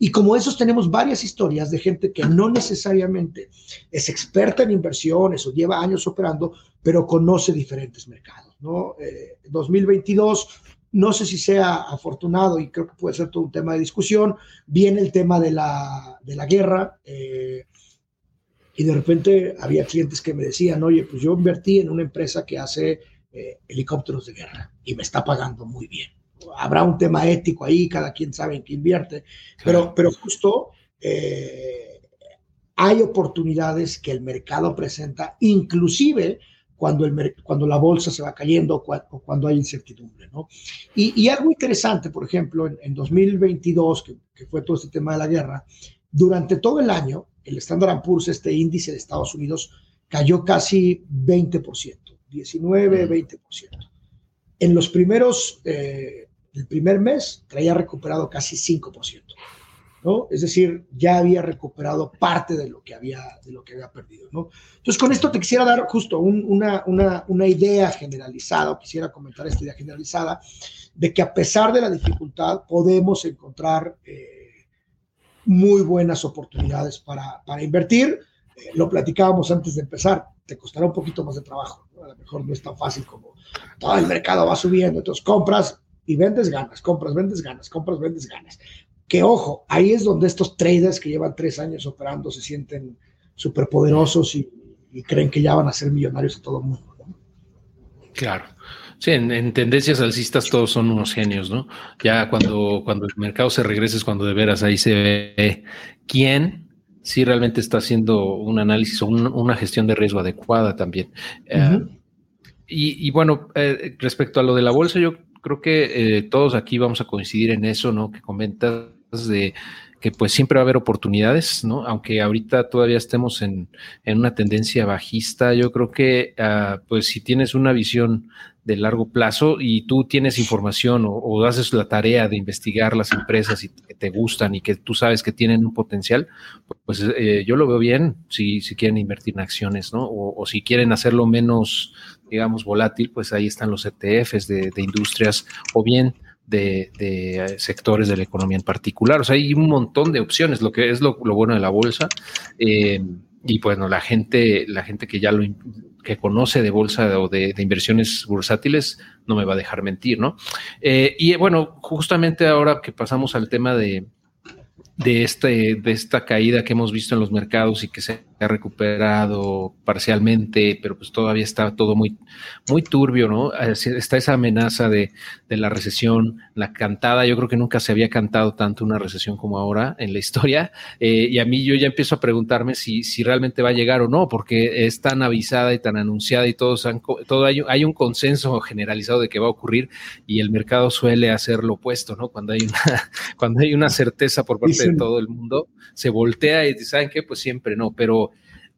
Y como esos tenemos varias historias de gente que no necesariamente es experta en inversiones o lleva años operando, pero conoce diferentes mercados. ¿no? 2022, eh, no sé si sea afortunado y creo que puede ser todo un tema de discusión. Viene el tema de la, de la guerra. Eh, y de repente había clientes que me decían, oye, pues yo invertí en una empresa que hace eh, helicópteros de guerra y me está pagando muy bien habrá un tema ético ahí, cada quien sabe en qué invierte, pero, pero justo eh, hay oportunidades que el mercado presenta, inclusive cuando, el, cuando la bolsa se va cayendo o, cuando hay incertidumbre. ¿no? Y, algo interesante, por ejemplo, en, 2022, que, que, fue todo este tema de la guerra, durante todo el año, el Standard Poor's, este índice de Estados Unidos, cayó casi 20%, 19, 20%. En los primeros eh, el primer mes traía recuperado casi 5%, ¿no? Es decir, ya había recuperado parte de lo que había, de lo que había perdido, ¿no? Entonces, con esto te quisiera dar justo una, una, una, idea generalizada, o quisiera comentar esta idea generalizada, de que a pesar de la dificultad podemos encontrar eh, muy buenas oportunidades para, para invertir. Eh, lo platicábamos antes de empezar, te costará un poquito más de trabajo, a lo mejor no es tan fácil como todo el mercado va subiendo, entonces compras, y vendes ganas, compras, vendes ganas, compras, vendes ganas. Que ojo, ahí es donde estos traders que llevan tres años operando se sienten súper poderosos y, creen que ya van a ser millonarios a todo el mundo. Claro. Sí, en, tendencias alcistas todos son unos genios, ¿no? Ya cuando, cuando el mercado se regresa es cuando de veras ahí se ve quién sí realmente está haciendo un análisis o una gestión de riesgo adecuada también. Eh, y, bueno, eh, respecto a lo de la bolsa, yo creo que eh, todos aquí vamos a coincidir en eso, ¿no? Que comentas de que pues siempre va a haber oportunidades, ¿no? Aunque ahorita todavía estemos en, en una tendencia bajista, yo creo que uh, pues si tienes una visión de largo plazo y tú tienes información o, o, haces la tarea de investigar las empresas y que te gustan y que tú sabes que tienen un potencial, pues eh, yo lo veo bien si, si quieren invertir en acciones, ¿no? O, o, si quieren hacerlo menos, digamos, volátil, pues ahí están los ETFs de, de industrias o bien de, sectores de la economía en particular. O sea, hay un montón de opciones, lo que es lo, bueno de la bolsa. Eh, y bueno, la gente, la gente que ya lo que conoce de bolsa o de, de, inversiones bursátiles no me va a dejar mentir, ¿no? Eh, y bueno, justamente ahora que pasamos al tema de, de, este, de esta caída que hemos visto en los mercados y que se ha recuperado parcialmente, pero pues todavía está todo muy, muy turbio, ¿no? Está esa amenaza de, de, la recesión, la cantada, yo creo que nunca se había cantado tanto una recesión como ahora en la historia, eh, y a mí yo ya empiezo a preguntarme si, si realmente va a llegar o no, porque es tan avisada y tan anunciada y todos han, todo hay, hay un consenso generalizado de que va a ocurrir y el mercado suele hacer lo opuesto, ¿no? Cuando hay una, (laughs) cuando hay una certeza por parte de todo el mundo, se voltea y dice, ¿saben qué? Pues siempre no, pero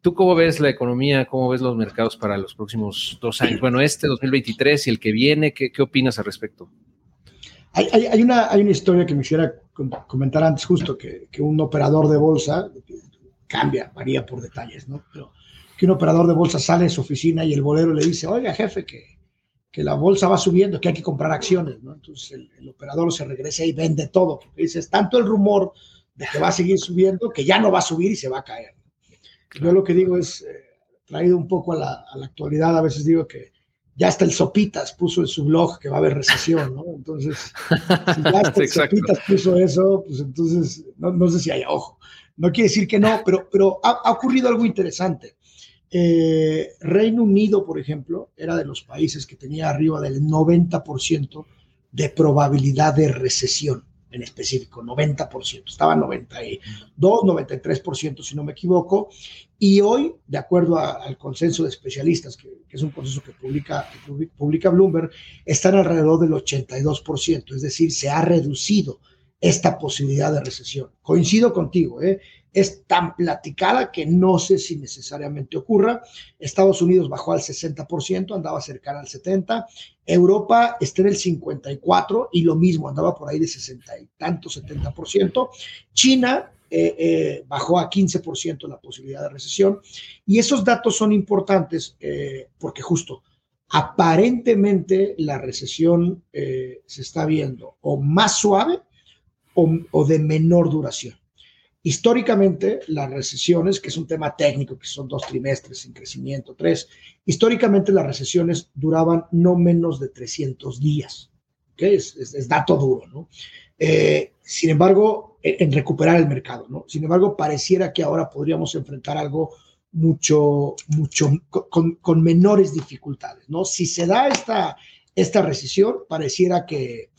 ¿Tú cómo ves la economía, cómo ves los mercados para los próximos dos años? Bueno, este 2023 y el que viene, ¿qué, opinas al respecto? Hay, hay, hay, una, hay una historia que me quisiera comentar antes, justo que, un operador de bolsa cambia, varía por detalles, ¿no? Pero que un operador de bolsa sale de su oficina y el bolero le dice, oiga, jefe, que, que la bolsa va subiendo, que hay que comprar acciones, ¿no? Entonces el, el operador se regresa y vende todo. Dice, es tanto el rumor de que va a seguir subiendo que ya no va a subir y se va a caer. Yo lo que digo es, eh, traído un poco a la, a la, actualidad, a veces digo que ya hasta el Sopitas puso en su blog que va a haber recesión, ¿no? Entonces, si ya hasta (laughs) el Sopitas puso eso, pues entonces, no, no, sé si hay ojo. No quiere decir que no, pero, pero ha, ha ocurrido algo interesante. Eh, Reino Unido, por ejemplo, era de los países que tenía arriba del 90% de probabilidad de recesión en específico, 90%, estaba 92, 93%, si no me equivoco, y hoy, de acuerdo al consenso de especialistas, que, que, es un consenso que publica, que publica Bloomberg, están alrededor del 82%, es decir, se ha reducido esta posibilidad de recesión. Coincido contigo, ¿eh? Es tan platicada que no sé si necesariamente ocurra. Estados Unidos bajó al 60%, andaba cercana al 70%. Europa está en el 54% y lo mismo, andaba por ahí de 60 y tanto, 70%. China eh, eh, bajó a 15% la posibilidad de recesión. Y esos datos son importantes eh, porque justo aparentemente la recesión se está viendo o más suave o de menor duración. Históricamente, las recesiones, que es un tema técnico, que son dos trimestres sin crecimiento, tres, históricamente las recesiones duraban no menos de 300 días. ¿okay? Es, dato duro, ¿no? Eh, sin embargo, en, recuperar el mercado, ¿no? Sin embargo, pareciera que ahora podríamos enfrentar algo mucho, mucho, con, con menores dificultades, ¿no? Si se da esta, esta recesión, pareciera que,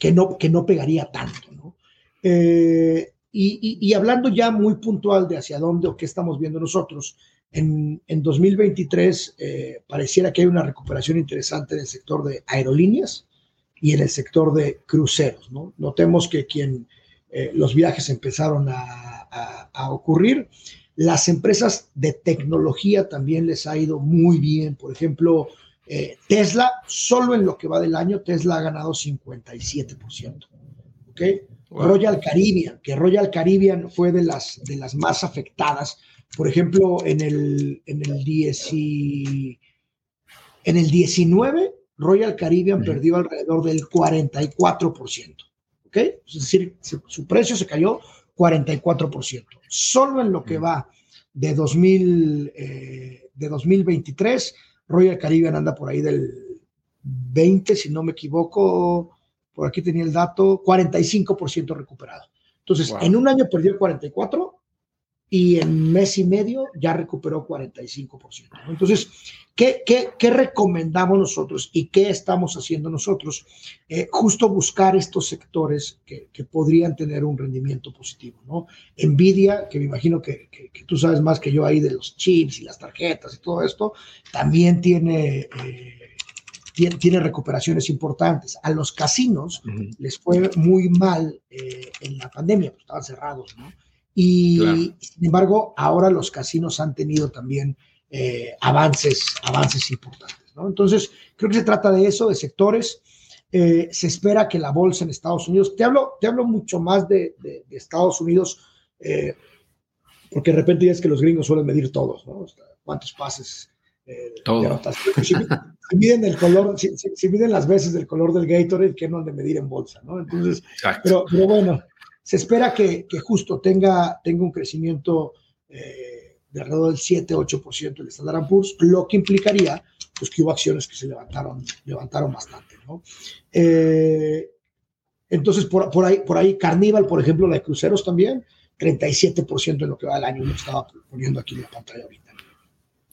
que, no, que no pegaría tanto, ¿no? Eh, y, y, y, hablando ya muy puntual de hacia dónde o qué estamos viendo nosotros, en, en 2023 eh, pareciera que hay una recuperación interesante en el sector de aerolíneas y en el sector de cruceros. ¿no? Notemos que quien eh, los viajes empezaron a, a, a, ocurrir, las empresas de tecnología también les ha ido muy bien. Por ejemplo, eh, Tesla, solo en lo que va del año, Tesla ha ganado 57%. ¿Ok? Wow. Royal Caribbean, que Royal Caribbean fue de las, de las más afectadas. Por ejemplo, en el, en el, 10 y, en el 19, Royal Caribbean uh -huh. perdió alrededor del 44%. ¿Ok? Es decir, su, su precio se cayó 44%. Solo en lo que va de, 2000, eh, de 2023, Royal Caribbean anda por ahí del 20, si no me equivoco, por aquí tenía el dato, 45% recuperado. Entonces, wow. en un año perdió el 44 y en mes y medio ya recuperó 45%. ¿no? Entonces, ¿qué, ¿qué, qué, recomendamos nosotros y qué estamos haciendo nosotros? Eh, justo buscar estos sectores que, que, podrían tener un rendimiento positivo. ¿no? Nvidia, que me imagino que, que, tú sabes más que yo ahí de los chips y las tarjetas y todo esto, también tiene... Eh, tiene, recuperaciones importantes. A los casinos les fue muy mal eh, en la pandemia, pues estaban cerrados, ¿no? Y sin embargo, ahora los casinos han tenido también eh, avances, avances importantes, ¿no? Entonces, creo que se trata de eso, de sectores. Eh, se espera que la bolsa en Estados Unidos, te hablo, te hablo mucho más de, Estados Unidos, porque de repente ya es que los gringos suelen medir todo, ¿no? Cuántos pases todo. Si, miden el color, si, miden las veces del color del Gatorade, que no han de medir en bolsa, ¿no? Entonces, pero, pero, bueno, se espera que, que, justo tenga, tenga un crecimiento eh, de alrededor del 7-8% el Standard Poor's, lo que implicaría pues, que hubo acciones que se levantaron, levantaron bastante, ¿no? Eh, entonces, por, por, ahí, por ahí, Carnival, por ejemplo, la de cruceros también, 37% en lo que va del año, lo estaba poniendo aquí en la pantalla ahorita.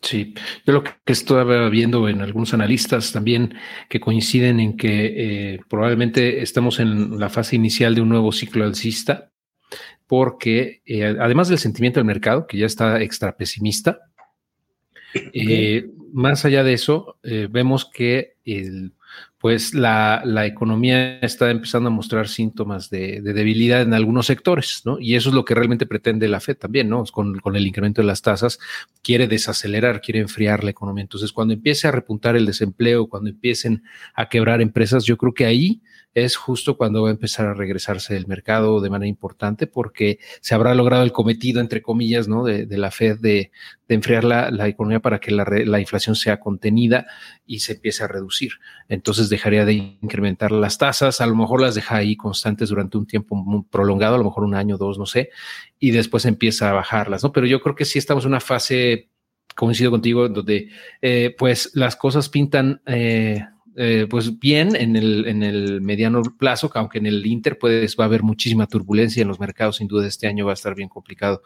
Sí, yo lo que estaba viendo en algunos analistas también que coinciden en que eh, probablemente estamos en la fase inicial de un nuevo ciclo alcista, porque eh, además del sentimiento del mercado, que ya está extra pesimista, eh, más allá de eso, vemos que el, pues la, economía está empezando a mostrar síntomas de, debilidad en algunos sectores, ¿no? Y eso es lo que realmente pretende la Fed también, ¿no? Con, con, el incremento de las tasas, quiere desacelerar, quiere enfriar la economía. Entonces, cuando empiece a repuntar el desempleo, cuando empiecen a quebrar empresas, yo creo que ahí es justo cuando va a empezar a regresarse el mercado de manera importante porque se habrá logrado el cometido, entre comillas, ¿no? de, la Fed de, enfriar la, economía para que la, inflación sea contenida y se empiece a reducir. Entonces dejaría de incrementar las tasas, a lo mejor las deja ahí constantes durante un tiempo muy prolongado, a lo mejor un año, dos, no sé, y después empieza a bajarlas, ¿no? Pero yo creo que sí estamos en una fase coincido contigo, donde eh, pues las cosas pintan eh, eh, pues bien en el, en el mediano plazo, aunque en el Inter puedes, va a haber muchísima turbulencia en los mercados, sin duda este año va a estar bien complicado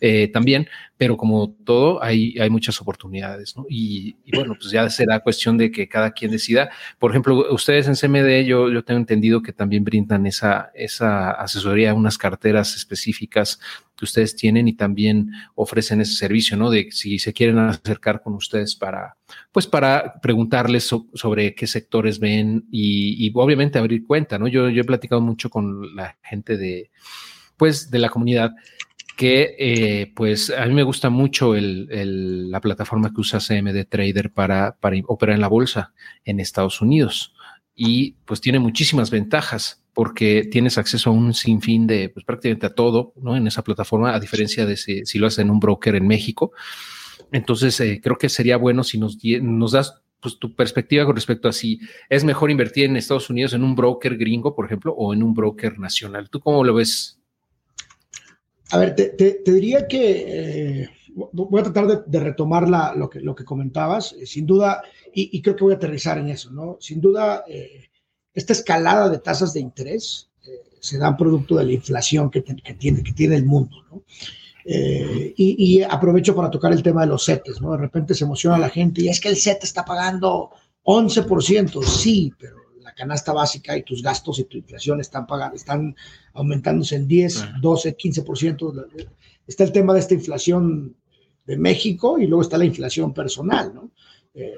eh, también, pero como todo, hay, hay muchas oportunidades, ¿no? Y, bueno, pues ya será cuestión de que cada quien decida. Por ejemplo, ustedes en CMD, yo, yo tengo entendido que también brindan esa, esa asesoría, unas carteras específicas que ustedes tienen y también ofrecen ese servicio, ¿no? De si se quieren acercar con ustedes para, pues para preguntarles sobre qué sectores ven y, obviamente abrir cuenta, ¿no? Yo, yo he platicado mucho con la gente de, pues, de la comunidad que eh, pues a mí me gusta mucho el, la plataforma que usa CMD Trader para, para operar en la bolsa en Estados Unidos y pues tiene muchísimas ventajas porque tienes acceso a un sinfín de, pues prácticamente a todo, ¿no? En esa plataforma, a diferencia de si, lo haces en un broker en México. Entonces, eh, creo que sería bueno si nos, das pues, tu perspectiva con respecto a si es mejor invertir en Estados Unidos en un broker gringo, por ejemplo, o en un broker nacional. ¿Tú cómo lo ves? A ver, te, diría que eh, voy a tratar de, retomar lo, que, lo que comentabas. Eh, sin duda, y, creo que voy a aterrizar en eso, ¿no? Sin duda, esta escalada de tasas de interés eh, se da producto de la inflación que, tiene, que tiene el mundo. ¿no? Eh, y, aprovecho para tocar el tema de los CETES. ¿no? De repente se emociona la gente y es que el CETE está pagando 11%. Sí, pero la canasta básica y tus gastos y tu inflación están, pagando, están aumentándose en 10, 12, 15%. Está el tema de esta inflación de México y luego está la inflación personal. ¿no? Eh,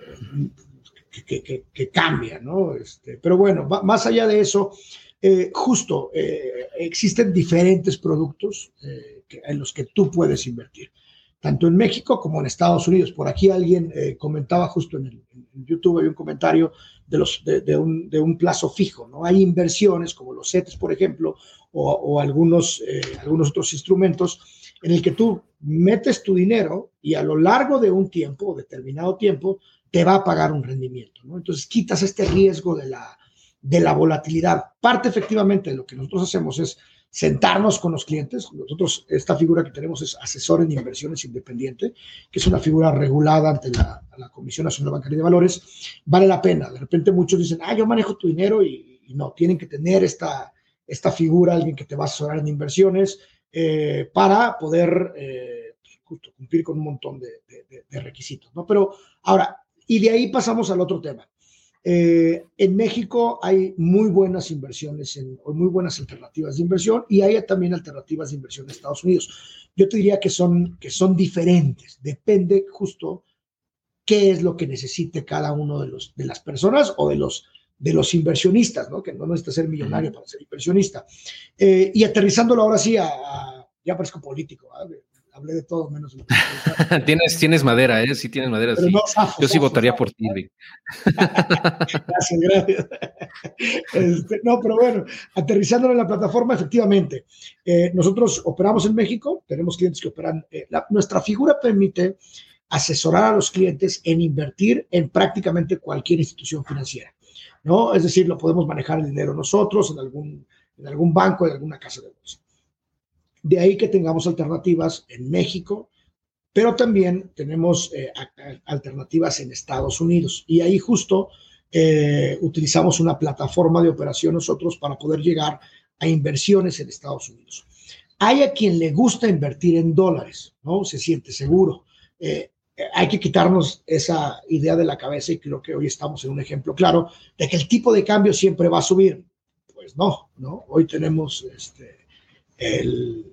que, cambia, ¿no? Este, pero bueno, más allá de eso, eh, justo eh, existen diferentes productos eh, en los que tú puedes invertir, tanto en México como en Estados Unidos. Por aquí alguien comentaba justo en, YouTube, hay un comentario de, los, de, un, de, un, plazo fijo, ¿no? Hay inversiones como los CETES, por ejemplo, o, o algunos, algunos otros instrumentos en el que tú metes tu dinero y a lo largo de un tiempo, determinado tiempo, te va a pagar un rendimiento. ¿no? Entonces quitas este riesgo de la, de la volatilidad. Parte efectivamente de lo que nosotros hacemos es sentarnos con los clientes. Nosotros, esta figura que tenemos es asesor en inversiones independiente, que es una figura regulada ante la, Comisión Nacional Bancaria de Valores. Vale la pena. De repente muchos dicen, ah, yo manejo tu dinero y, no, tienen que tener esta, esta figura, alguien que te va a asesorar en inversiones, eh, para poder eh, justo cumplir con un montón de, de requisitos. ¿no? Pero ahora, y de ahí pasamos al otro tema. Eh, en México hay muy buenas inversiones, en, muy buenas alternativas de inversión y hay también alternativas de inversión en Estados Unidos. Yo te diría que son, que son diferentes, depende justo qué es lo que necesite cada uno de, los, de las personas o de los, de los inversionistas, ¿no? que no necesita ser millonario para ser inversionista. Eh, y aterrizándolo ahora sí a, ya parezco político, hablé de todo menos. (laughs) tienes, tienes madera, ¿eh? Sí, tienes madera. Sí. Yo sí votaría por ti. (laughs) gracias, gracias. Este, no, pero bueno, aterrizándolo en la plataforma, efectivamente, eh, nosotros operamos en México, tenemos clientes que operan. Eh, nuestra figura permite asesorar a los clientes en invertir en prácticamente cualquier institución financiera, ¿no? Es decir, lo podemos manejar el dinero nosotros en algún, en algún banco, en alguna casa de bolsa. De ahí que tengamos alternativas en México, pero también tenemos eh, alternativas en Estados Unidos. Y ahí justo eh, utilizamos una plataforma de operación nosotros para poder llegar a inversiones en Estados Unidos. Hay a quien le gusta invertir en dólares, ¿no? Se siente seguro. Eh, hay que quitarnos esa idea de la cabeza y creo que hoy estamos en un ejemplo claro de que el tipo de cambio siempre va a subir. Pues no, ¿no? Hoy tenemos este, el,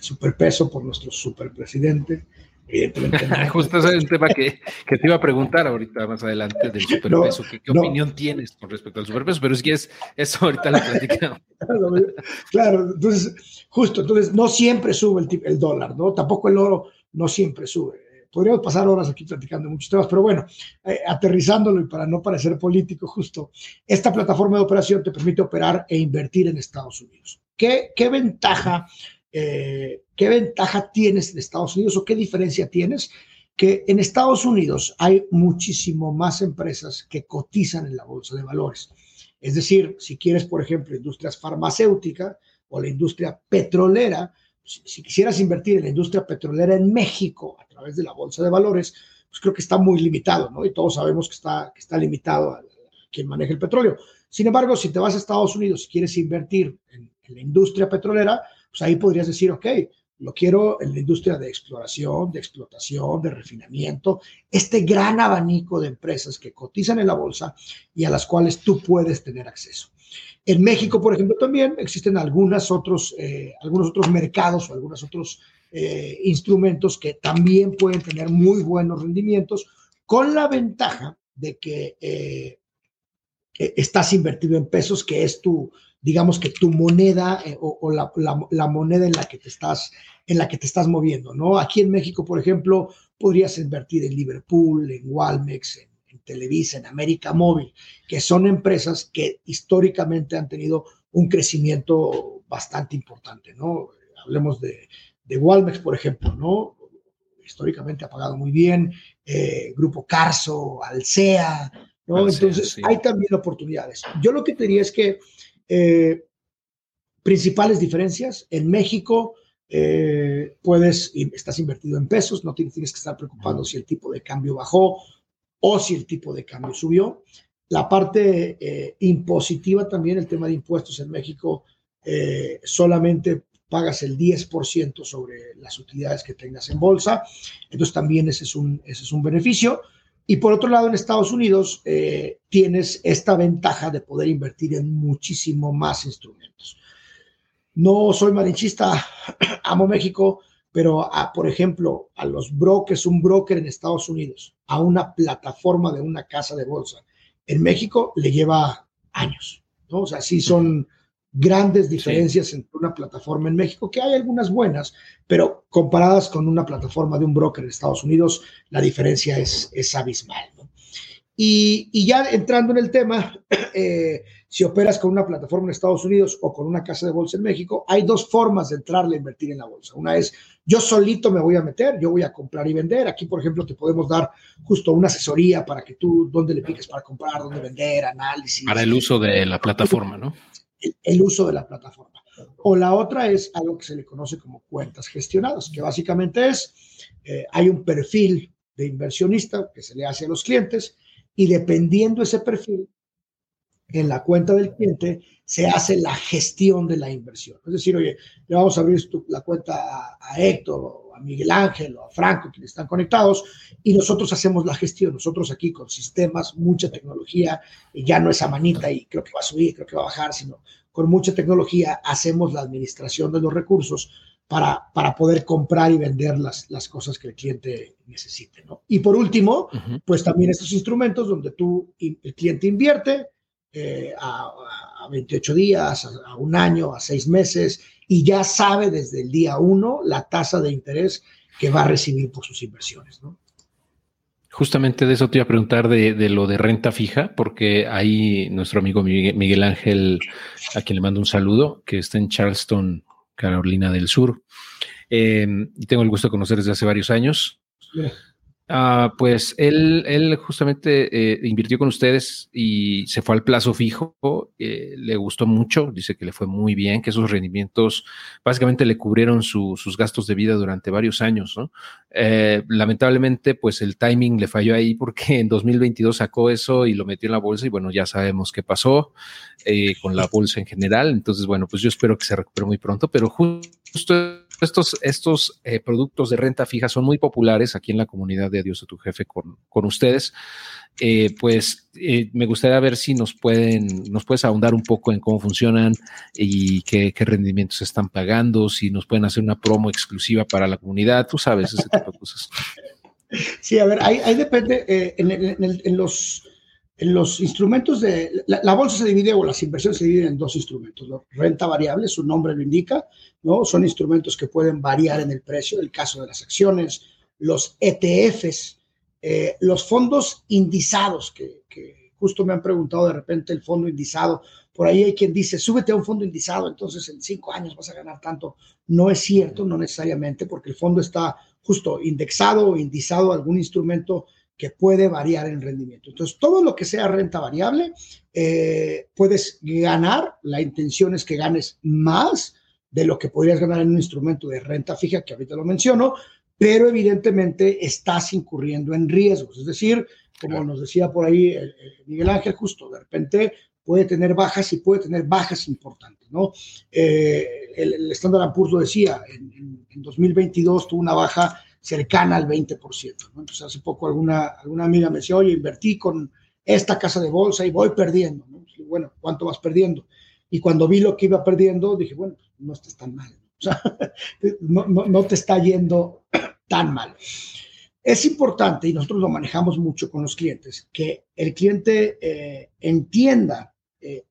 superpeso por nuestro superpresidente. Evidentemente. (laughs) Justo ese es el tema que, que, te iba a preguntar ahorita más adelante del superpeso. ¿Qué, opinión tienes con respecto al superpeso? Pero es que es, eso ahorita lo platicamos. (laughs) claro, entonces, justo, entonces no siempre sube el, el dólar, ¿no? Tampoco el oro no siempre sube. Podríamos pasar horas aquí platicando muchos temas, pero bueno, eh, aterrizándolo y para no parecer político, justo, esta plataforma de operación te permite operar e invertir en Estados Unidos. ¿Qué, ventaja, eh, qué ventaja tienes en Estados Unidos o qué diferencia tienes? Que en Estados Unidos hay muchísimo más empresas que cotizan en la bolsa de valores. Es decir, si quieres, por ejemplo, industrias farmacéuticas o la industria petrolera, si quisieras invertir en la industria petrolera en México a través de la bolsa de valores, pues creo que está muy limitado, ¿no? Y todos sabemos que está, que está limitado a, quien maneja el petróleo. Sin embargo, si te vas a Estados Unidos y quieres invertir en, la industria petrolera, pues ahí podrías decir, ok, lo quiero en la industria de exploración, de explotación, de refinamiento, este gran abanico de empresas que cotizan en la bolsa y a las cuales tú puedes tener acceso. En México, por ejemplo, también existen algunos otros, eh, algunos otros mercados o algunos otros eh, instrumentos que también pueden tener muy buenos rendimientos con la ventaja de que eh, estás invertido en pesos, que es tu, digamos que tu moneda o, la, la, moneda en la que te estás en la que te estás moviendo, ¿no? Aquí en México, por ejemplo, podrías invertir en Liverpool, en Walmex, en Televisa, en América Móvil, que son empresas que históricamente han tenido un crecimiento bastante importante, ¿no? Hablemos de, de Walmex, por ejemplo, ¿no? Históricamente ha pagado muy bien, eh, Grupo Carso, Alsea, ¿no? Entonces, hay también oportunidades. Yo lo que te diría es que eh, principales diferencias, en México eh, puedes, estás invertido en pesos, no tienes, tienes que estar preocupando si el tipo de cambio bajó o si el tipo de cambio subió. La parte eh, impositiva también, el tema de impuestos en México, eh, solamente pagas el 10% sobre las utilidades que tengas en bolsa. Entonces también ese es un, ese es un beneficio. Y por otro lado, en Estados Unidos eh, tienes esta ventaja de poder invertir en muchísimo más instrumentos. No soy malinchista, (clears throat) amo México, pero a, por ejemplo, a los brokers, un broker en Estados Unidos, a una plataforma de una casa de bolsa, en México le lleva años, ¿no? O sea, sí son grandes diferencias entre una plataforma en México, que hay algunas buenas, pero comparadas con una plataforma de un broker en Estados Unidos, la diferencia es, es abismal, ¿no? Y, y, ya entrando en el tema, (clears throat) eh, si operas con una plataforma en Estados Unidos o con una casa de bolsa en México, hay dos formas de entrarle a invertir en la bolsa. Una es yo solito me voy a meter, yo voy a comprar y vender. Aquí, por ejemplo, te podemos dar justo una asesoría para que tú, dónde le piques para comprar, dónde vender, análisis. Para el uso de la plataforma, ¿no? El, uso de la plataforma. O la otra es algo que se le conoce como cuentas gestionadas, que básicamente es, eh, hay un perfil de inversionista que se le hace a los clientes y dependiendo ese perfil, en la cuenta del cliente se hace la gestión de la inversión. Es decir, oye, le vamos a abrir la cuenta a, Héctor a Miguel Ángel o a Franco, quienes están conectados, y nosotros hacemos la gestión. Nosotros aquí con sistemas, mucha tecnología, ya no es a manita y creo que va a subir, creo que va a bajar, sino con mucha tecnología hacemos la administración de los recursos para, para poder comprar y vender las, las cosas que el cliente necesite. ¿no? Y por último, pues también estos instrumentos donde tú, el cliente invierte eh, a, 28 días, a, un año, a seis meses, y ya sabe desde el día uno la tasa de interés que va a recibir por sus inversiones. ¿no? Justamente de eso te iba a preguntar de, de, lo de renta fija, porque ahí nuestro amigo Miguel Ángel, a quien le mando un saludo, que está en Charleston, Carolina del Sur. Eh, y tengo el gusto de conocer desde hace varios años. Ah, pues él, él justamente eh, invirtió con ustedes y se fue al plazo fijo. Eh, le gustó mucho, dice que le fue muy bien, que esos rendimientos básicamente le cubrieron sus gastos de vida durante varios años. lamentablemente, pues el timing le falló ahí porque en 2022 sacó eso y lo metió en la bolsa y bueno, ya sabemos qué pasó con la bolsa en general. Entonces, bueno, pues yo espero que se recupere muy pronto, pero justo estos, estos eh, productos de renta fija son muy populares aquí en la comunidad de Adiós a tu jefe con, con ustedes. Eh, pues eh, me gustaría ver si nos pueden, nos puedes ahondar un poco en cómo funcionan y qué, qué, rendimientos están pagando, si nos pueden hacer una promo exclusiva para la comunidad, tú sabes, ese tipo de cosas. (laughs) Sí, a ver, ahí, ahí depende, en, en, en, los los instrumentos de la, bolsa se divide o las inversiones se dividen en dos instrumentos. Renta variable, su nombre lo indica, ¿no? Son instrumentos que pueden variar en el precio, el caso de las acciones, los ETFs, eh, los fondos indizados, que, que, justo me han preguntado de repente el fondo indizado. Por ahí hay quien dice, súbete a un fondo indizado, entonces en cinco años vas a ganar tanto. No es cierto, no necesariamente, porque el fondo está justo indexado o indizado a algún instrumento que puede variar en rendimiento. Entonces, todo lo que sea renta variable, eh, puedes ganar, la intención es que ganes más de lo que podrías ganar en un instrumento de renta fija, que ahorita lo menciono, pero evidentemente estás incurriendo en riesgos. Es decir, como nos decía por ahí Miguel Ángel, justo de repente puede tener bajas y puede tener bajas importantes, ¿no? Eh, el, el, Standard Poor's lo decía, en, en 2022 tuvo una baja cercana al 20%. ¿no? Entonces, hace poco alguna, alguna amiga me decía, oye, invertí con esta casa de bolsa y voy perdiendo. ¿no? bueno, ¿cuánto vas perdiendo? Y cuando vi lo que iba perdiendo, dije, bueno, pues, no estás tan mal. (laughs) O sea, no, no, no, te está yendo (clears throat) tan mal. Es importante, y nosotros lo manejamos mucho con los clientes, que el cliente eh, entienda, eh,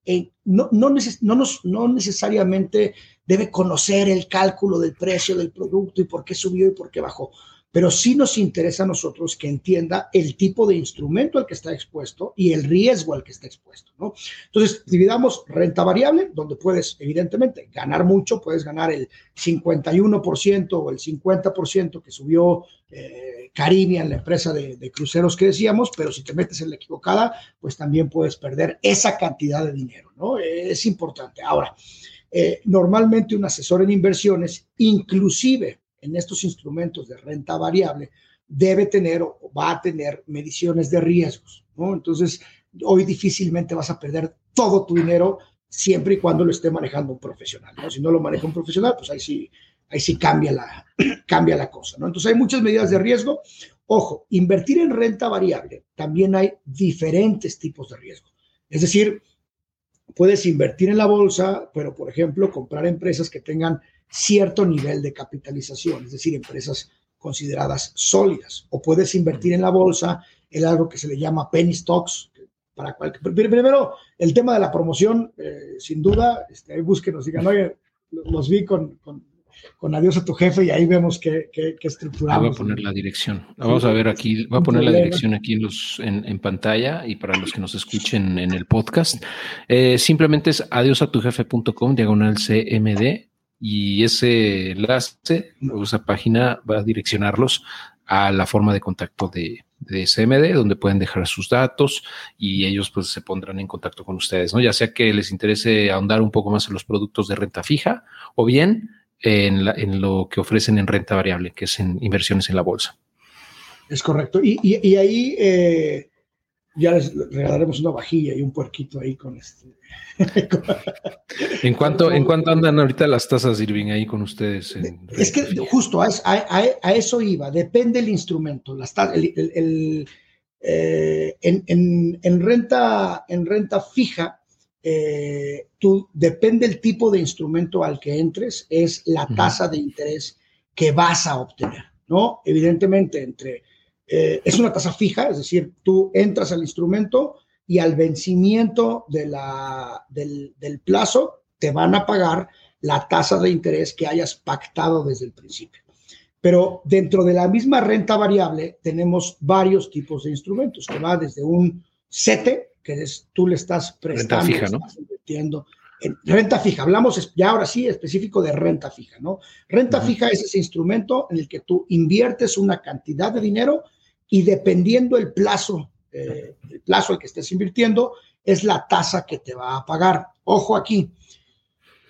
no, no, no, nos, no necesariamente debe conocer el cálculo del precio del producto y por qué subió y por qué bajó. Pero sí nos interesa a nosotros que entienda el tipo de instrumento al que está expuesto y el riesgo al que está expuesto, ¿no? Entonces, dividamos renta variable, donde puedes, evidentemente, ganar mucho, puedes ganar el 51% o el 50% que subió eh, Caribbean, la empresa de, de cruceros que decíamos, pero si te metes en la equivocada, pues también puedes perder esa cantidad de dinero, ¿no? Es importante. Ahora, eh, normalmente un asesor en inversiones, inclusive en estos instrumentos de renta variable, debe tener o va a tener mediciones de riesgos. Entonces, hoy difícilmente vas a perder todo tu dinero siempre y cuando lo esté manejando un profesional. Si no lo maneja un profesional, pues ahí sí, ahí sí cambia la, (clears throat) cambia la cosa, ¿no? Entonces, hay muchas medidas de riesgo. Ojo, invertir en renta variable, también hay diferentes tipos de riesgo. Es decir, puedes invertir en la bolsa, pero por ejemplo, comprar empresas que tengan cierto nivel de capitalización, es decir, empresas consideradas sólidas. O puedes invertir en la bolsa en algo que se le llama penny stocks. Para primero, el tema de la promoción, eh, sin duda, este, ahí búsquenos, digan, oye, los vi con con adiós a tu jefe y ahí vemos qué, qué, qué estructuramos. voy a poner la dirección. vamos a ver aquí, voy a poner la dirección aquí en, los, en, en, pantalla y para los que nos escuchen en el podcast. Eh, simplemente es adiosatujefe.com, diagonal CMD y ese enlace, esa página va a direccionarlos a la forma de contacto de, de CMD, donde pueden dejar sus datos y ellos pues se pondrán en contacto con ustedes, ¿no? Ya sea que les interese ahondar un poco más en los productos de renta fija o bien en, lo que ofrecen en renta variable, que es en inversiones en la bolsa. Es correcto. Y, y, ahí eh, ya les regalaremos una vajilla y un puerquito ahí con este. (laughs) (laughs) ¿En cuánto, ¿En cuánto (laughs) andan ahorita las tasas, Irving, ahí con ustedes? es que justo a, a, a, eso iba, depende el instrumento. Las el, el, eh, en, en, en, renta, en renta fija, eh, tú, depende del tipo de instrumento al que entres, es la tasa de interés que vas a obtener, ¿no? Evidentemente, entre, eh, es una tasa fija, es decir, tú entras al instrumento y al vencimiento de la, del, del plazo te van a pagar la tasa de interés que hayas pactado desde el principio. Pero dentro de la misma renta variable tenemos varios tipos de instrumentos, que va desde un CETE, que es, tú le estás prestando, renta fija, ¿no? estás invirtiendo en renta fija. Hablamos ya ahora sí específico de renta fija, ¿no? Renta fija es ese instrumento en el que tú inviertes una cantidad de dinero y dependiendo el plazo, eh, el plazo al que estés invirtiendo, es la tasa que te va a pagar. Ojo aquí,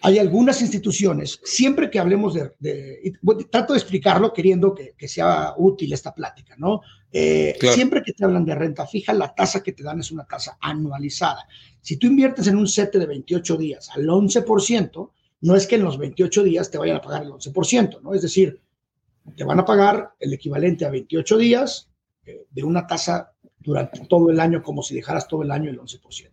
hay algunas instituciones, siempre que hablemos de, trato de explicarlo queriendo que, sea útil esta plática, ¿no? Eh, siempre que te hablan de renta fija, la tasa que te dan es una tasa anualizada. Si tú inviertes en un set de 28 días al 11%, no es que en los 28 días te vayan a pagar el 11%, ¿no? Es decir, te van a pagar el equivalente a 28 días eh, de una tasa durante todo el año, como si dejaras todo el año el 11%.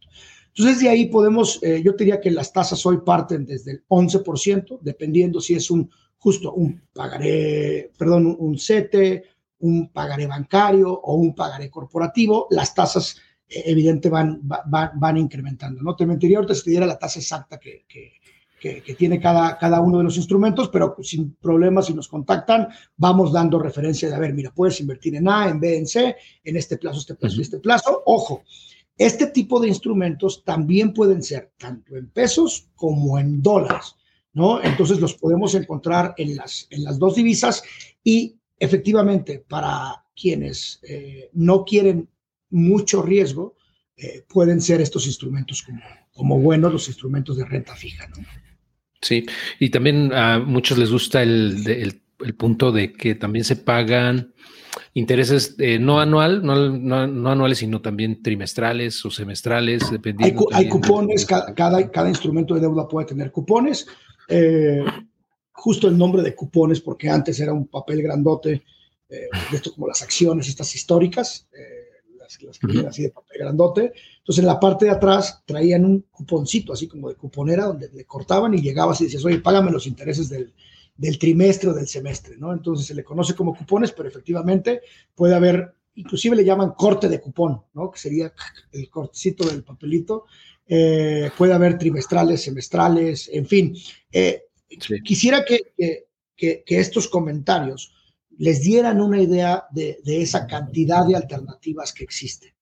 Entonces, de ahí podemos, eh, yo diría que las tasas hoy parten desde el 11%, dependiendo si es un justo un pagaré, perdón, un CETE, un pagaré bancario o un pagaré corporativo, las tasas eh, evidente van, van, van, incrementando. No te mentiría ahorita si te diera la tasa exacta que, que, que, tiene cada, cada uno de los instrumentos, pero sin problemas, si nos contactan, vamos dando referencia de, a ver, mira, puedes invertir en A, en B, en C, en este plazo, este plazo, este plazo. Ojo, este tipo de instrumentos también pueden ser tanto en pesos como en dólares, ¿no? Entonces los podemos encontrar en las, en las dos divisas y efectivamente para quienes eh, no quieren mucho riesgo, eh, pueden ser estos instrumentos como, como buenos, los instrumentos de renta fija, ¿no? Sí, y también a muchos les gusta el, el punto de que también se pagan intereses eh, no anual, no, anuales, sino también trimestrales o semestrales, dependiendo. Hay, cupones, cada, cada, instrumento de deuda puede tener cupones. Eh, justo el nombre de cupones, porque antes era un papel grandote, eh, esto como las acciones, estas históricas, las, que tienen así de papel grandote. Entonces en la parte de atrás traían un cuponcito, así como de cuponera, donde le cortaban y llegabas y decías, oye, págame los intereses del, del trimestre o del semestre, ¿no? Entonces se le conoce como cupones, pero efectivamente puede haber, inclusive le llaman corte de cupón, ¿no? Que sería el cortecito del papelito. Eh, puede haber trimestrales, semestrales, en fin. Eh, quisiera que, que, estos comentarios les dieran una idea de, esa cantidad de alternativas que existen,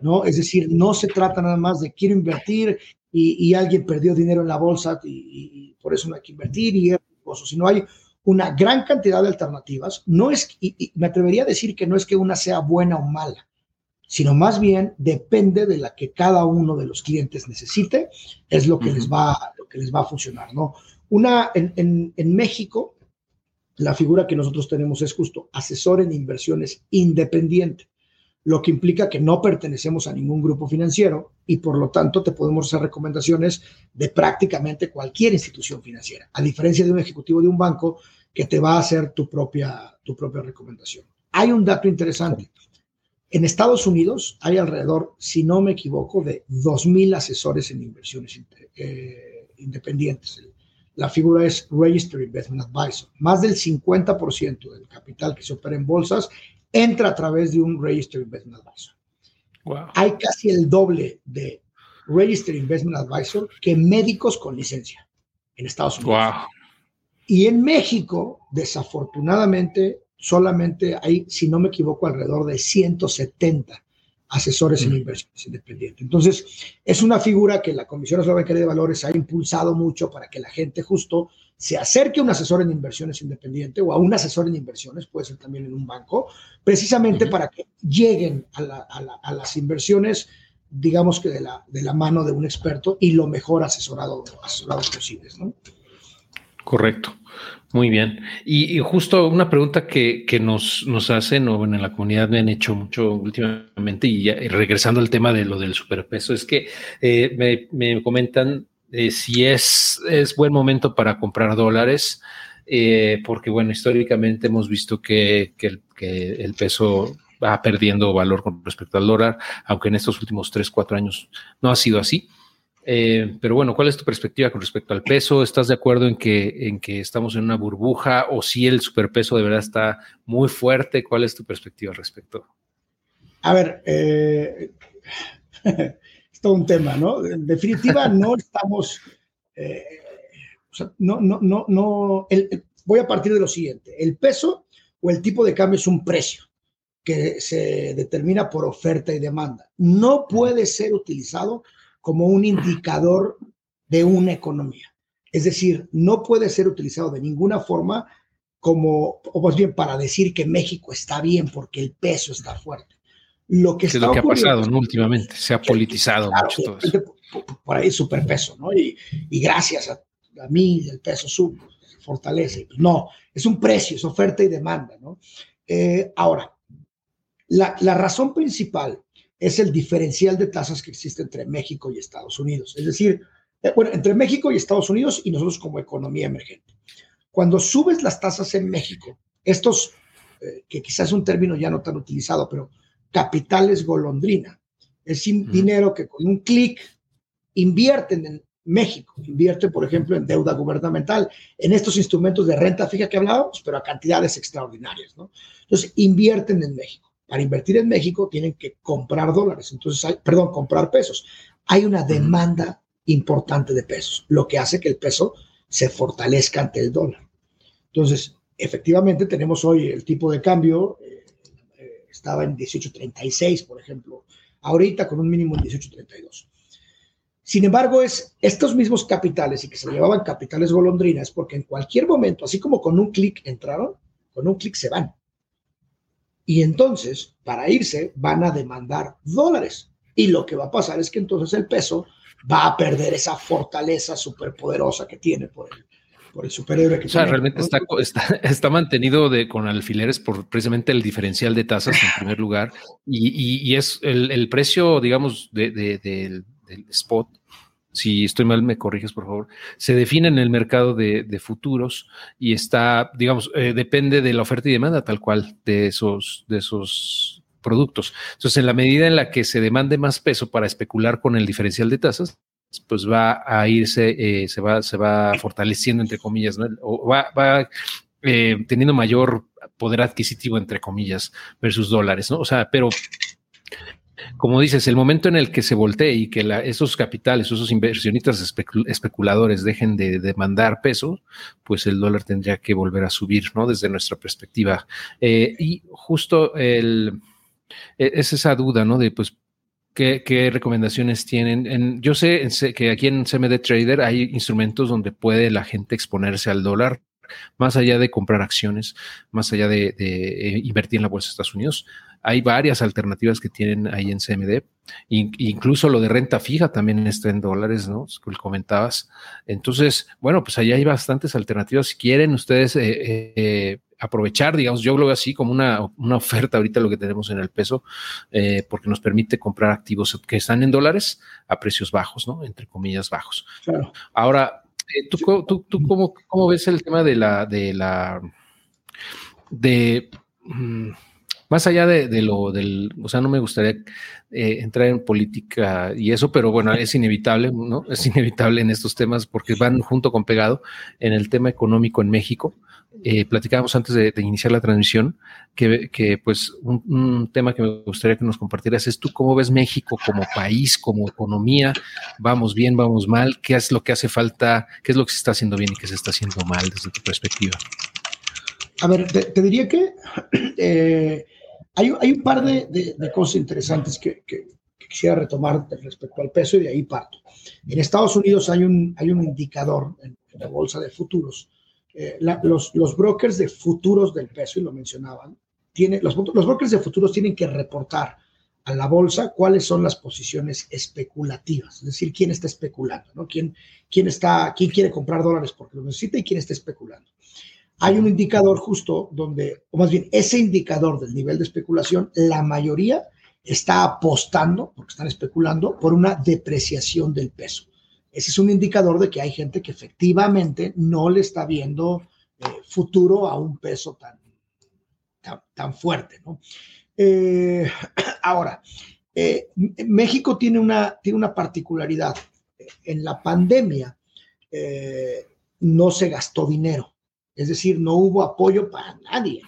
¿no? Es decir, no se trata nada más de quiero invertir y, alguien perdió dinero en la bolsa y, y, por eso no hay que invertir y si no hay una gran cantidad de alternativas. No es, y, me atrevería a decir que no es que una sea buena o mala, sino más bien depende de la que cada uno de los clientes necesite, es lo que, les, va, lo que les va a funcionar, ¿no? Una, en, en México, la figura que nosotros tenemos es justo asesor en inversiones independiente lo que implica que no pertenecemos a ningún grupo financiero y por lo tanto te podemos hacer recomendaciones de prácticamente cualquier institución financiera, a diferencia de un ejecutivo de un banco que te va a hacer tu propia, tu propia recomendación. Hay un dato interesante. En Estados Unidos hay alrededor, si no me equivoco, de 2.000 asesores en inversiones eh, independientes. La figura es Registered Investment Advisor. Más del 50% del capital que se opera en bolsas entra a través de un Registered Investment Advisor. Hay casi el doble de Registered Investment Advisor que médicos con licencia en Estados Unidos. Y en México, desafortunadamente, solamente hay, si no me equivoco, alrededor de 170 asesores en inversiones independientes. Entonces, es una figura que la Comisión Nacional de Valores ha impulsado mucho para que la gente justo se acerque a un asesor en inversiones independiente o a un asesor en inversiones, puede ser también en un banco, precisamente para que lleguen a, las inversiones, digamos que de la, de la, mano de un experto y lo mejor asesorado, asesorado posible. ¿no? Correcto. Muy bien. Y, justo una pregunta que, nos, nos hacen, o bueno, en la comunidad me han hecho mucho últimamente, y, regresando al tema de lo del superpeso, es que eh, me, me, comentan eh, si es, es buen momento para comprar dólares, eh, porque bueno, históricamente hemos visto que, el, peso va perdiendo valor con respecto al dólar, aunque en estos últimos 3, 4 años no ha sido así. Eh, pero bueno, ¿cuál es tu perspectiva con respecto al peso? ¿Estás de acuerdo en que, en que estamos en una burbuja o si el superpeso de verdad está muy fuerte? ¿Cuál es tu perspectiva al respecto? A ver, eh, (laughs) es todo un tema, ¿no? En definitiva, (laughs) no estamos, eh, o sea, no, no, no, no, voy a partir de lo siguiente, el peso o el tipo de cambio es un precio que se determina por oferta y demanda. No puede ser utilizado como un indicador de una economía. Es decir, no puede ser utilizado de ninguna forma como, o más bien para decir que México está bien porque el peso está fuerte. Lo que, es lo que ha pasado últimamente, se ha politizado mucho todo eso. Por, ahí superpeso, ¿no? Y, y gracias a, mí el peso sube, fortalece. No, es un precio, es oferta y demanda, ¿no? Eh, ahora, la, la razón principal es el diferencial de tasas que existe entre México y Estados Unidos. Es decir, eh, bueno, entre México y Estados Unidos y nosotros como economía emergente. Cuando subes las tasas en México, estos, eh, que quizás es un término ya no tan utilizado, pero capitales golondrina, es dinero que con un clic invierten en México, invierten, por ejemplo, en deuda gubernamental, en estos instrumentos de renta fija que hablábamos, pero a cantidades extraordinarias, ¿no? Entonces, invierten en México para invertir en México tienen que comprar dólares, entonces hay, perdón, comprar pesos. Hay una demanda importante de pesos, lo que hace que el peso se fortalezca ante el dólar. Entonces, efectivamente tenemos hoy el tipo de cambio, eh, eh, estaba en 18.36, por ejemplo, ahorita con un mínimo en 18.32. Sin embargo, es estos mismos capitales y que se llevaban capitales golondrinas, porque en cualquier momento, así como con un clic entraron, con un clic se van. Y entonces, para irse, van a demandar dólares. Y lo que va a pasar es que entonces el peso va a perder esa fortaleza superpoderosa que tiene por el, por el superhéroe que O sea, realmente está, está, mantenido de, con alfileres por precisamente el diferencial de tasas en primer lugar. Y, y, es el, el, precio, digamos, de, del spot si estoy mal, me corriges, por favor, se define en el mercado de, futuros y está, digamos, eh, depende de la oferta y demanda tal cual de esos, de esos productos. Entonces, en la medida en la que se demande más peso para especular con el diferencial de tasas, pues va a irse, eh, se, va, se va fortaleciendo, entre comillas, ¿no? o va, va eh, teniendo mayor poder adquisitivo, entre comillas, versus dólares, ¿no? O sea, pero como dices, el momento en el que se voltee y que esos capitales, esos inversionistas especuladores dejen de demandar peso, pues el dólar tendría que volver a subir, ¿no? Desde nuestra perspectiva. Eh, y justo el, e, es esa duda, ¿no? De pues ¿Qué, recomendaciones tienen? yo sé, que aquí en CMD Trader hay instrumentos donde puede la gente exponerse al dólar, más allá de comprar acciones, más allá de, de eh, invertir en la bolsa de Estados Unidos. Hay varias alternativas que tienen ahí en CMD. incluso lo de renta fija también está en dólares, ¿no? Que comentabas. Entonces, bueno, pues allá hay bastantes alternativas. Si quieren ustedes eh, eh, eh, aprovechar, digamos, yo lo veo así como una, oferta ahorita lo que tenemos en el peso, porque nos permite comprar activos que están en dólares a precios bajos, ¿no? Entre comillas bajos. Claro. Ahora, ¿tú, tú, tú cómo, cómo, ves el tema de la, de la, de... Mm, más allá de, lo del, o sea, no me gustaría eh, entrar en política y eso, pero bueno, es inevitable, ¿no? (laughs) Es inevitable en estos temas porque van junto con pegado en el tema económico en México. Eh, platicábamos antes de, iniciar la transmisión que, que pues un, tema que me gustaría que nos compartieras es tú cómo ves México como país, como economía, vamos bien, vamos mal, qué es lo que hace falta, qué es lo que se está haciendo bien y qué se está haciendo mal desde tu perspectiva. A ver, te, diría que (clears throat) eh, hay, un par de, cosas interesantes que, quisiera retomar respecto al peso y de ahí parto. En Estados Unidos hay un, hay un indicador en, la bolsa de futuros. Eh, los, los, brokers de futuros del peso, y lo mencionaban, tiene, los, los brokers de futuros tienen que reportar a la bolsa cuáles son las posiciones especulativas, es decir, quién está especulando, ¿no? ¿Quién, quién, está, quién quiere comprar dólares porque lo necesita y quién está especulando hay un indicador justo donde, o más bien ese indicador del nivel de especulación, la mayoría está apostando, porque están especulando, por una depreciación del peso. Ese es un indicador de que hay gente que efectivamente no le está viendo eh, futuro a un peso tan, tan, fuerte. ¿no? Eh, (clears throat) ahora, eh, México tiene una, tiene una particularidad. en la pandemia no se gastó dinero, es decir, no hubo apoyo para nadie.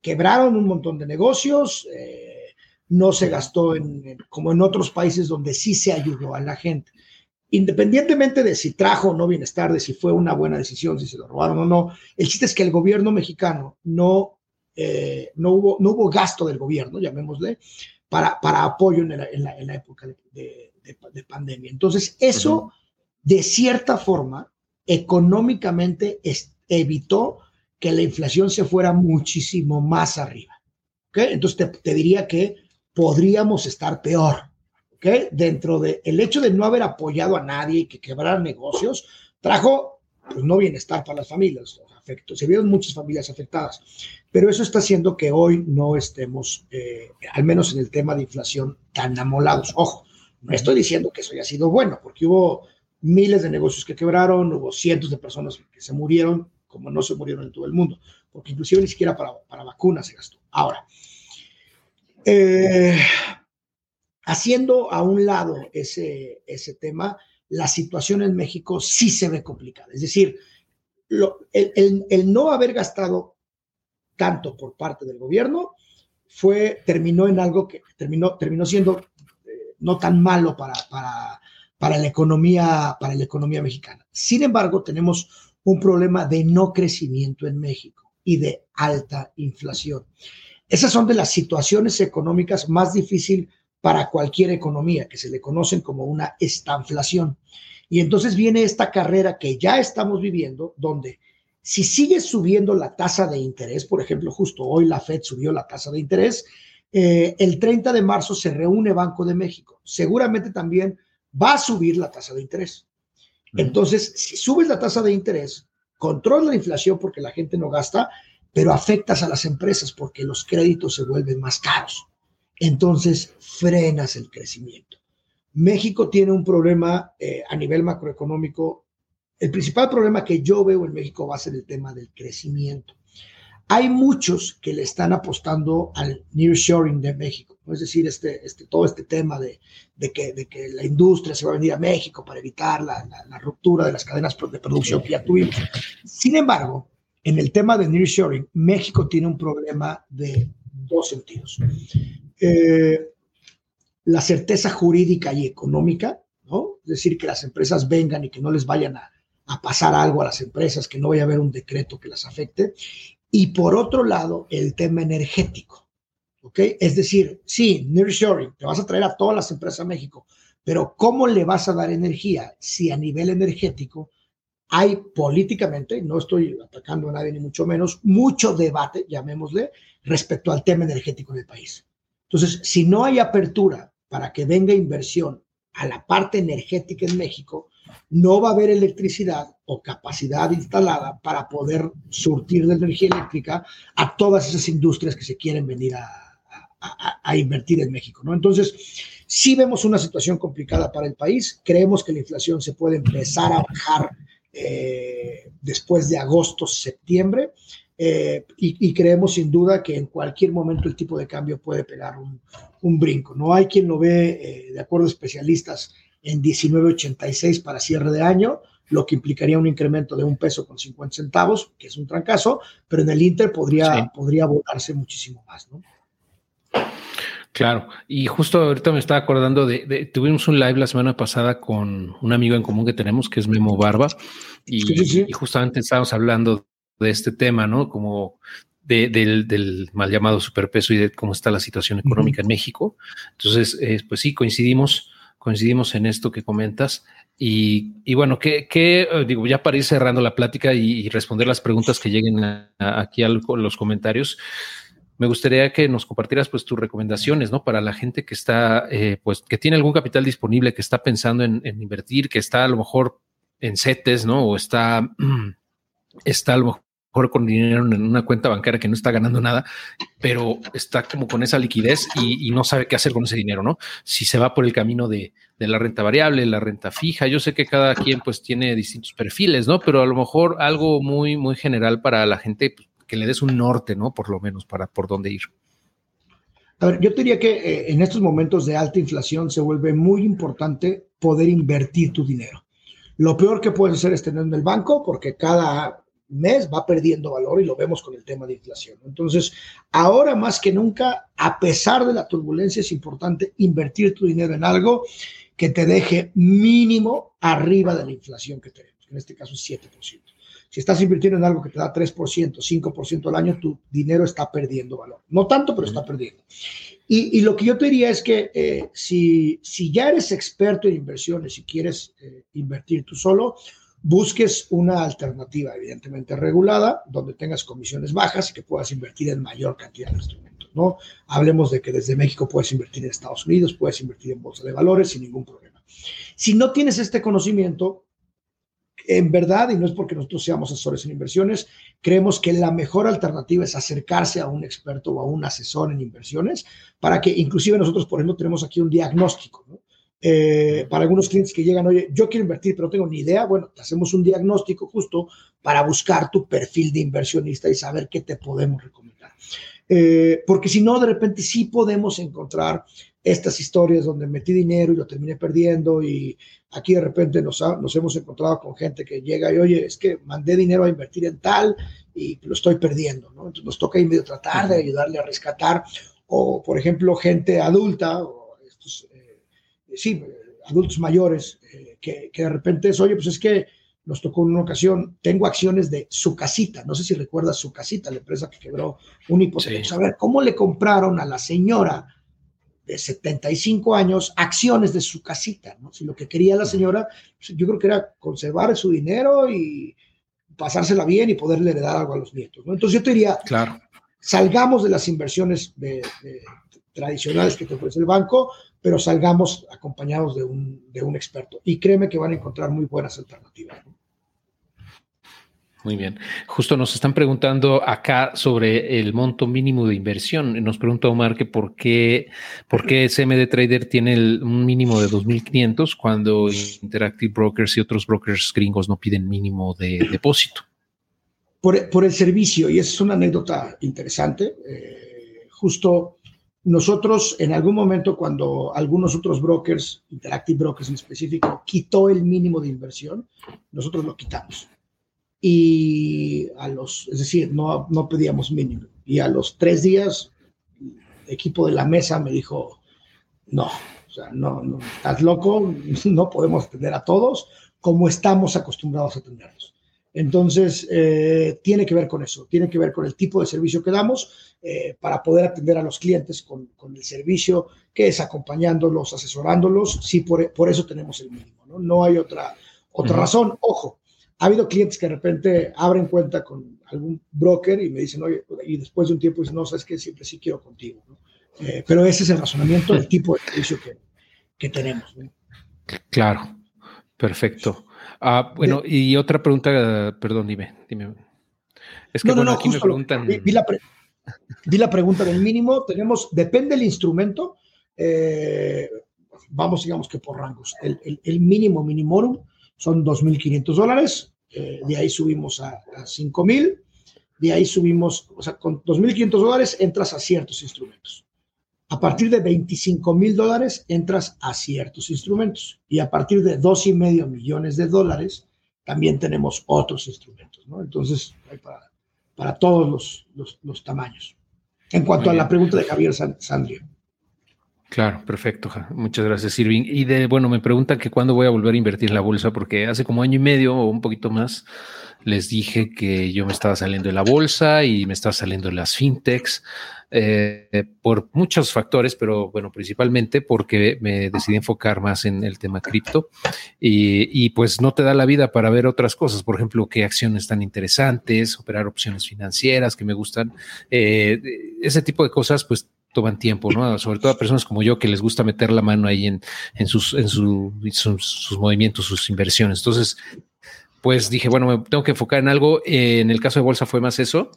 Quebraron un montón de negocios, eh, no se gastó en, como en otros países donde sí se ayudó a la gente. Independientemente de si trajo o no bienestar, de si fue una buena decisión, si se lo robaron o no, el chiste es que el gobierno mexicano no, eh, no, hubo, no hubo gasto del gobierno, llamémosle, para, para apoyo en la, en la, época de, de, pandemia. Entonces, eso, de cierta forma, económicamente evitó que la inflación se fuera muchísimo más arriba. ¿okay? Entonces, te, diría que podríamos estar peor. ¿okay? Dentro del el hecho de no haber apoyado a nadie y que quebraran negocios, trajo pues, no bienestar para las familias, afecto, se vieron muchas familias afectadas, pero eso está haciendo que hoy no estemos, eh, al menos en el tema de inflación, tan amolados. Ojo, no estoy diciendo que eso haya sido bueno, porque hubo miles de negocios que quebraron, hubo cientos de personas que se murieron, como no se murieron en todo el mundo, porque inclusive ni siquiera para, para vacunas se gastó. Ahora, eh, haciendo a un lado ese, ese tema, la situación en México sí se ve complicada. Es decir, el, el, no haber gastado tanto por parte del gobierno fue, terminó en algo que terminó, terminó siendo no tan malo para, para, para, la economía, para la economía mexicana. Sin embargo, tenemos un problema de no crecimiento en México y de alta inflación. Esas son de las situaciones económicas más difíciles para cualquier economía, que se le conocen como una estanflación. Y entonces viene esta carrera que ya estamos viviendo, donde si sigue subiendo la tasa de interés, por ejemplo, justo hoy la Fed subió la tasa de interés, eh, el 30 de marzo se reúne Banco de México. Seguramente también va a subir la tasa de interés. Entonces, si subes la tasa de interés, controla la inflación porque la gente no gasta, pero afectas a las empresas porque los créditos se vuelven más caros. Entonces, frenas el crecimiento. México tiene un problema eh, a nivel macroeconómico. El principal problema que yo veo en México va a ser el tema del crecimiento. Hay muchos que le están apostando al nearshoring de México, es decir, este, este, todo este tema de, que, de que la industria se va a venir a México para evitar la, ruptura de las cadenas de producción que ya tuvimos. Sin embargo, en el tema de nearshoring, México tiene un problema de dos sentidos. Eh, la certeza jurídica y económica, ¿no? Es decir, que las empresas vengan y que no les vayan a pasar algo a las empresas, que no vaya a haber un decreto que las afecte. Y por otro lado, el tema energético. ¿Ok? Es decir, sí, nearshoring, te vas a traer a todas las empresas a México, pero ¿cómo le vas a dar energía si a nivel energético hay políticamente, no estoy atacando a nadie ni mucho menos, mucho debate, llamémosle, respecto al tema energético en el país? Entonces, si no hay apertura para que venga inversión a la parte energética en México, no va a haber electricidad o capacidad instalada para poder surtir de energía eléctrica a todas esas industrias que se quieren venir a, invertir en México. ¿no? Entonces, sí vemos una situación complicada para el país. Creemos que la inflación se puede empezar a bajar eh, después de agosto, septiembre. Eh, y, creemos sin duda que en cualquier momento el tipo de cambio puede pegar un, brinco. No hay quien lo ve, eh, de acuerdo a especialistas, en 19.86 para cierre de año, lo que implicaría un incremento de un peso con 50 centavos, que es un trancazo, pero en el Inter podría, podría votarse muchísimo más, ¿no? Claro, y justo ahorita me estaba acordando de, tuvimos un live la semana pasada con un amigo en común que tenemos, que es Memo Barba, y, justamente estábamos hablando de este tema, ¿no? Como del, mal llamado superpeso y de cómo está la situación económica en México. Entonces, eh, pues sí, coincidimos coincidimos en esto que comentas. Y, bueno, que, eh, digo, ya para ir cerrando la plática y, responder las preguntas que lleguen aquí a los comentarios, me gustaría que nos compartieras pues tus recomendaciones, ¿no? Para la gente que está, eh, pues, que tiene algún capital disponible, que está pensando en, invertir, que está a lo mejor en CETES, ¿no? O está, (clears throat) está a lo mejor con dinero en una cuenta bancaria que no está ganando nada, pero está como con esa liquidez y, no sabe qué hacer con ese dinero, ¿no? Si se va por el camino de, la renta variable, la renta fija, yo sé que cada quien pues tiene distintos perfiles, ¿no? Pero a lo mejor algo muy, muy general para la gente pues, que le des un norte, ¿no? Por lo menos para por dónde ir. A ver, yo diría que eh, en estos momentos de alta inflación se vuelve muy importante poder invertir tu dinero. Lo peor que puedes hacer es tenerlo en el banco porque cada mes va perdiendo valor y lo vemos con el tema de inflación. Entonces, ahora más que nunca, a pesar de la turbulencia, es importante invertir tu dinero en algo que te deje mínimo arriba de la inflación que tenemos, en este caso es 7%. Si estás invirtiendo en algo que te da 3%, 5% al año, tu dinero está perdiendo valor. No tanto, pero está perdiendo. Y, lo que yo te diría es que eh, si, si ya eres experto en inversiones y quieres eh, invertir tú solo, busques una alternativa evidentemente regulada, donde tengas comisiones bajas y que puedas invertir en mayor cantidad de instrumentos, ¿no? Hablemos de que desde México puedes invertir en Estados Unidos, puedes invertir en bolsa de valores sin ningún problema. Si no tienes este conocimiento, en verdad, y no es porque nosotros seamos asesores en inversiones, creemos que la mejor alternativa es acercarse a un experto o a un asesor en inversiones para que inclusive nosotros, por ejemplo, tenemos aquí un diagnóstico. Eh, para algunos clientes que llegan, oye, yo quiero invertir, pero no tengo ni idea, bueno, te hacemos un diagnóstico justo para buscar tu perfil de inversionista y saber qué te podemos recomendar. Eh, porque si no, de repente sí podemos encontrar estas historias donde metí dinero y lo terminé perdiendo y aquí de repente nos, nos hemos encontrado con gente que llega y, oye, es que mandé dinero a invertir en tal y lo estoy perdiendo, ¿no? Entonces nos toca ahí medio tratar de ayudarle a rescatar o, por ejemplo, gente adulta o estos sí, adultos mayores, eh, que, de repente es, oye, pues es que nos tocó en una ocasión, tengo acciones de su casita, no sé si recuerdas su casita, la empresa que quebró un hipoteca. A ver, ¿cómo le compraron a la señora de 75 años acciones de su casita? ¿no? Si lo que quería la señora, pues, yo creo que era conservar su dinero y pasársela bien y poderle heredar algo a los nietos. ¿no? Entonces yo te diría, claro. salgamos de las inversiones de, tradicionales que te ofrece el banco, pero salgamos acompañados de un, de un experto. Y créeme que van a encontrar muy buenas alternativas. Muy bien. Justo nos están preguntando acá sobre el monto mínimo de inversión. Nos pregunta Omar que por qué, por qué SMD Trader tiene un mínimo de 2.500 cuando Interactive Brokers y otros brokers gringos no piden mínimo de depósito. Por, por el servicio, y es una anécdota interesante. Eh, justo nosotros en algún momento cuando algunos otros brokers, Interactive Brokers en específico, quitó el mínimo de inversión, nosotros lo quitamos. Y a los, es decir, no, no pedíamos mínimo. Y a los tres días, el equipo de la mesa me dijo, no, o sea, no, no, estás loco, (laughs) no podemos atender a todos como estamos acostumbrados a atenderlos. Entonces, eh, tiene que ver con eso, tiene que ver con el tipo de servicio que damos eh, para poder atender a los clientes con, con, el servicio que es acompañándolos, asesorándolos. Sí, por, por eso tenemos el mínimo, ¿no? No hay otra, otra razón. Ojo, ha habido clientes que de repente abren cuenta con algún broker y me dicen, oye, y después de un tiempo dicen, no, sabes que siempre sí quiero contigo, ¿no? eh, pero ese es el razonamiento del tipo de servicio que, que tenemos. ¿no? Claro, perfecto. Ah, bueno, y otra pregunta, perdón, dime, dime. Es que bueno, aquí me preguntan. Vi, la la pregunta del mínimo. Tenemos, depende del instrumento, eh, vamos, digamos que por rangos. El, el, el mínimo minimorum son 2.500 dólares, eh, de ahí subimos a, a 5.000, de ahí subimos, o sea, con 2.500 dólares entras a ciertos instrumentos. A partir de 25 mil dólares entras a ciertos instrumentos y a partir de dos y medio millones de dólares también tenemos otros instrumentos, ¿no? Entonces, hay para, para todos los, los, los, tamaños. En cuanto a la pregunta de Javier Sandrio. Claro, perfecto. Muchas gracias, Irving. Y de, bueno, me preguntan que cuándo voy a volver a invertir en la bolsa, porque hace como año y medio o un poquito más les dije que yo me estaba saliendo de la bolsa y me estaba saliendo de las fintechs eh, por muchos factores, pero bueno, principalmente porque me decidí enfocar más en el tema cripto y, pues no te da la vida para ver otras cosas, por ejemplo, qué acciones tan interesantes, operar opciones financieras que me gustan, eh, ese tipo de cosas, pues toman tiempo, ¿no? Sobre todo a personas como yo que les gusta meter la mano ahí en, en, sus, en su, sus, sus movimientos, sus inversiones. Entonces, pues dije, bueno, me tengo que enfocar en algo. Eh, en el caso de bolsa fue más eso,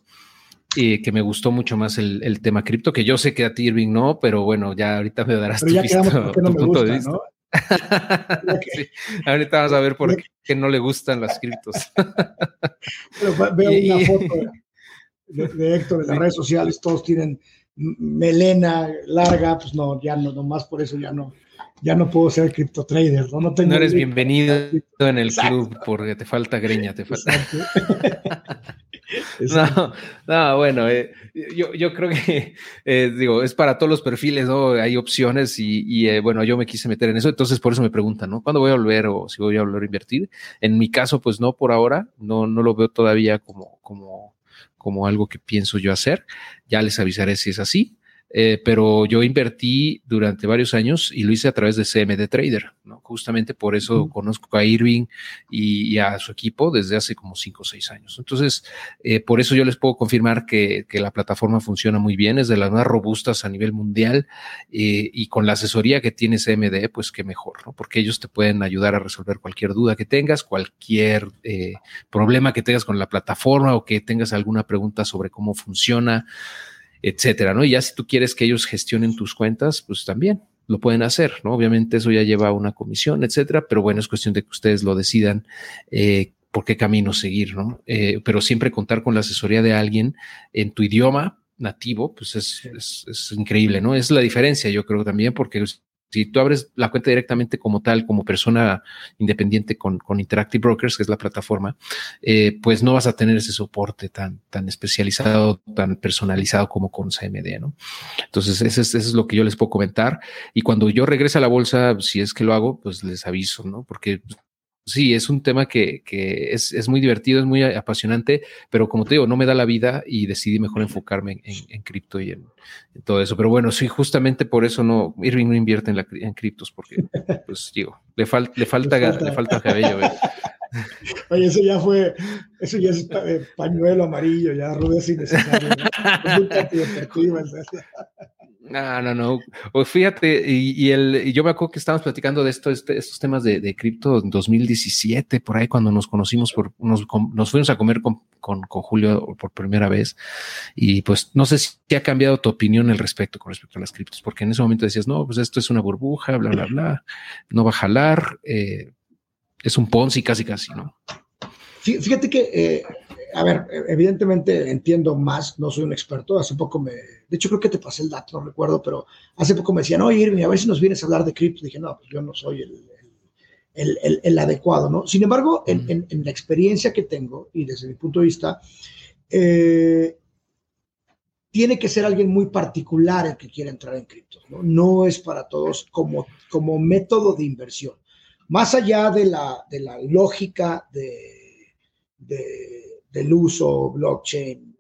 y que me gustó mucho más el, el tema cripto, que yo sé que a ti, Irving, no, pero bueno, ya ahorita me darás tu, visto, (laughs) tu no punto gusta, de vista. ¿no? (laughs) sí, ahorita vas a ver por qué no le gustan las criptos. Pero veo (laughs) una foto de, de, Héctor en las redes sociales, todos tienen melena larga, pues no, ya no, nomás por eso ya no, ya no puedo ser cripto trader, ¿no? No, tengo eres bienvenido en el club porque te falta greña, te falta. (laughs) no, no, bueno, eh, yo, yo, creo que, eh, digo, es para todos los perfiles, ¿no? Hay opciones y, y eh, bueno, yo me quise meter en eso, entonces por eso me preguntan, ¿no? ¿Cuándo voy a volver o si voy a volver a invertir? En mi caso, pues no por ahora, no, no lo veo todavía como, como, como algo que pienso yo hacer. Ya les avisaré si es así. Eh, pero yo invertí durante varios años y lo hice a través de CMD Trader, ¿no? Justamente por eso conozco a Irving y, a su equipo desde hace como cinco o seis años. Entonces, eh, por eso yo les puedo confirmar que, que, la plataforma funciona muy bien, es de las más robustas a nivel mundial eh, y con la asesoría que tiene CMD, pues qué mejor, ¿no? Porque ellos te pueden ayudar a resolver cualquier duda que tengas, cualquier problema que tengas con la plataforma o que tengas alguna pregunta sobre cómo funciona etcétera, ¿no? Y ya si tú quieres que ellos gestionen tus cuentas, pues también lo pueden hacer, ¿no? Obviamente eso ya lleva una comisión, etcétera, pero bueno, es cuestión de que ustedes lo decidan eh, por qué camino seguir, ¿no? Eh, pero siempre contar con la asesoría de alguien en tu idioma nativo, pues es, es, es, increíble, ¿no? Es la diferencia, yo creo también, porque si tú abres la cuenta directamente como tal, como persona independiente con, Interactive Brokers, que es la plataforma, eh, pues no vas a tener ese soporte tan, tan especializado, tan personalizado como con CMD, ¿no? Entonces, eso es, es lo que yo les puedo comentar. Y cuando yo regrese a la bolsa, si es que lo hago, pues les aviso, ¿no? Porque sí, es un tema que, que es, es, muy divertido, es muy apasionante, pero como te digo, no me da la vida y decidí mejor enfocarme en, en, cripto y en, en, todo eso. Pero bueno, sí, justamente por eso no, Irving no invierte en, la, en criptos, porque, (laughs) pues digo, le, fal, le, falta, le, falta. le falta cabello. ¿eh? (laughs) Oye, eso ya fue, eso ya es pañuelo amarillo, ya rudeza innecesaria. ¿no? (laughs) No, no, no. O fíjate, y, el, y yo me acuerdo que estábamos platicando de este, estos temas de, cripto en 2017, por ahí cuando nos conocimos, por, nos, fuimos a comer con, Julio por primera vez. Y pues no sé si ha cambiado tu opinión al respecto con respecto a las criptos, porque en ese momento decías, no, pues esto es una burbuja, bla, bla, bla, no va a jalar, eh, es un Ponzi casi, casi, ¿no? Fíjate que eh, a ver, evidentemente entiendo más, no soy un experto, hace poco me, de hecho creo que te pasé el dato, no recuerdo, pero hace poco me decían, oye Irving, a ver si nos vienes a hablar de cripto, dije, no, pues yo no soy el, el, el, el adecuado, ¿no? Sin embargo, en, en, en, la experiencia que tengo y desde mi punto de vista, eh, tiene que ser alguien muy particular el que quiera entrar en cripto, ¿no? No es para todos como, como método de inversión. Más allá de la, de la lógica de, de del uso blockchain,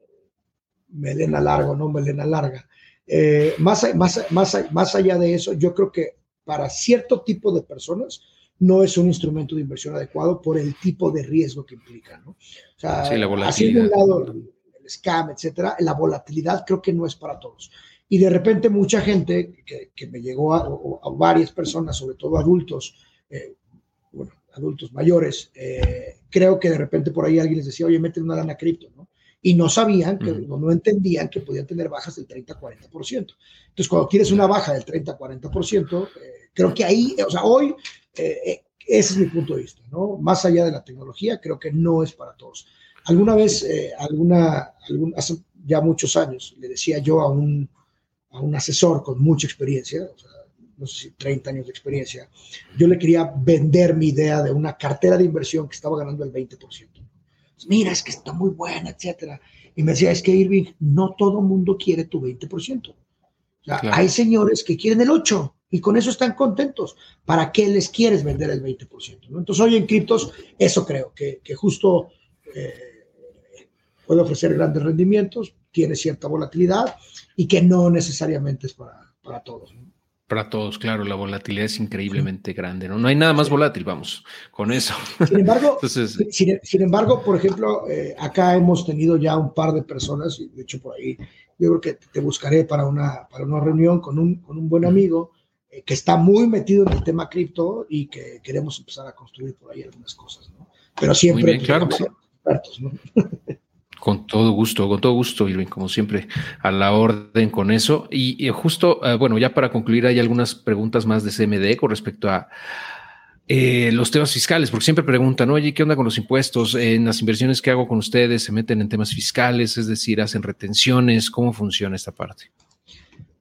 melena larga o no melena larga. Eh, más, más, más, más allá de eso, yo creo que para cierto tipo de personas no es un instrumento de inversión adecuado por el tipo de riesgo que implica. ¿no? O sea, sí, así de un lado el scam, etcétera, la volatilidad creo que no es para todos. Y de repente mucha gente que, que me llegó a, a, varias personas, sobre todo adultos, eh, adultos mayores, eh, creo que de repente por ahí alguien les decía, oye, meten una lana cripto, ¿no? Y no sabían, que, uh -huh. no entendían que podían tener bajas del 30-40%. Entonces, cuando tienes una baja del 30-40%, eh, creo que ahí, o sea, hoy, eh, ese es mi punto de vista, ¿no? Más allá de la tecnología, creo que no es para todos. Alguna vez, eh, alguna, algún, hace ya muchos años, le decía yo a un, a un asesor con mucha experiencia, o sea, no sé si 30 años de experiencia, yo le quería vender mi idea de una cartera de inversión que estaba ganando el 20%. Mira, es que está muy buena, etcétera. Y me decía, es que Irving, no todo mundo quiere tu 20%. O sea, claro. hay señores que quieren el 8 y con eso están contentos. ¿Para qué les quieres vender el 20%? ¿no? Entonces, hoy en criptos, eso creo, que, que justo eh, puede ofrecer grandes rendimientos, tiene cierta volatilidad y que no necesariamente es para, para todos. ¿no? Para todos, claro, la volatilidad es increíblemente grande, ¿no? No hay nada más volátil, vamos, con eso. Sin embargo, (laughs) Entonces, sin, sin, embargo por ejemplo, eh, acá hemos tenido ya un par de personas, y de hecho por ahí yo creo que te buscaré para una, para una reunión con un, con un buen amigo eh, que está muy metido en el tema cripto y que queremos empezar a construir por ahí algunas cosas, ¿no? Pero siempre bien, claro, sí. expertos, ¿no? (laughs) Con todo gusto, con todo gusto, Irving, como siempre, a la orden con eso. Y, justo, uh, bueno, ya para concluir, hay algunas preguntas más de CMD con respecto a eh, los temas fiscales, porque siempre preguntan, oye, ¿qué onda con los impuestos? En las inversiones que hago con ustedes, ¿se meten en temas fiscales? Es decir, ¿hacen retenciones? ¿Cómo funciona esta parte?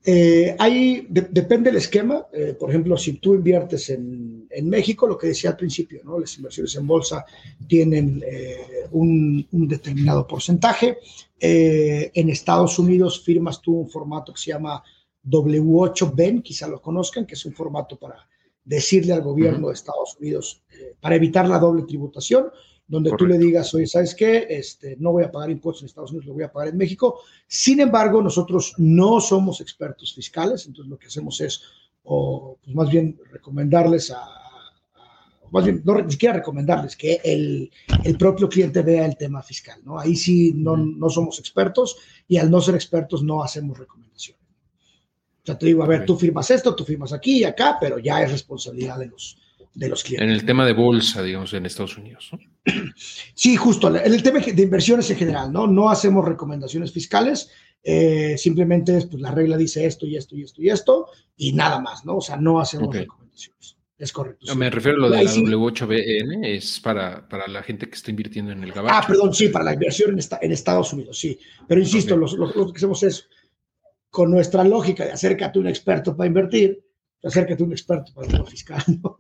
Eh, ahí depende del esquema. Eh, por ejemplo, si tú inviertes en, en, México, lo que decía al principio, ¿no? las inversiones en bolsa tienen eh, un, un, determinado porcentaje. en Estados Unidos firmas tú un formato que se llama W8BEN, quizá lo conozcan, que es un formato para decirle al gobierno de Estados Unidos, para evitar la doble tributación, donde tú le digas, oye, ¿sabes qué? Este, no voy a pagar impuestos en Estados Unidos, lo voy a pagar en México. Sin embargo, nosotros no somos expertos fiscales, entonces lo que hacemos es, o pues más bien recomendarles a, más bien, no ni siquiera recomendarles que el, el, propio cliente vea el tema fiscal, ¿no? Ahí sí no, no somos expertos y al no ser expertos no hacemos recomendaciones. O sea, te digo, a ver, tú firmas esto, tú firmas aquí y acá, pero ya es responsabilidad de los, de los clientes. En el tema de bolsa, digamos, en Estados Unidos. ¿no? Sí, justo. En el tema de inversiones en general, ¿no? No hacemos recomendaciones fiscales. Eh, simplemente pues, la regla dice esto y esto y esto y esto y nada más, ¿no? O sea, no hacemos recomendaciones. Es correcto. Me refiero a lo de la W8BN, es para, para la gente que está invirtiendo en el gabacho. Ah, perdón, sí, para la inversión en, en Estados Unidos, sí. Pero insisto, lo, lo, que hacemos es, con nuestra lógica de acércate a un experto para invertir, acércate a un experto para el fiscal, ¿no?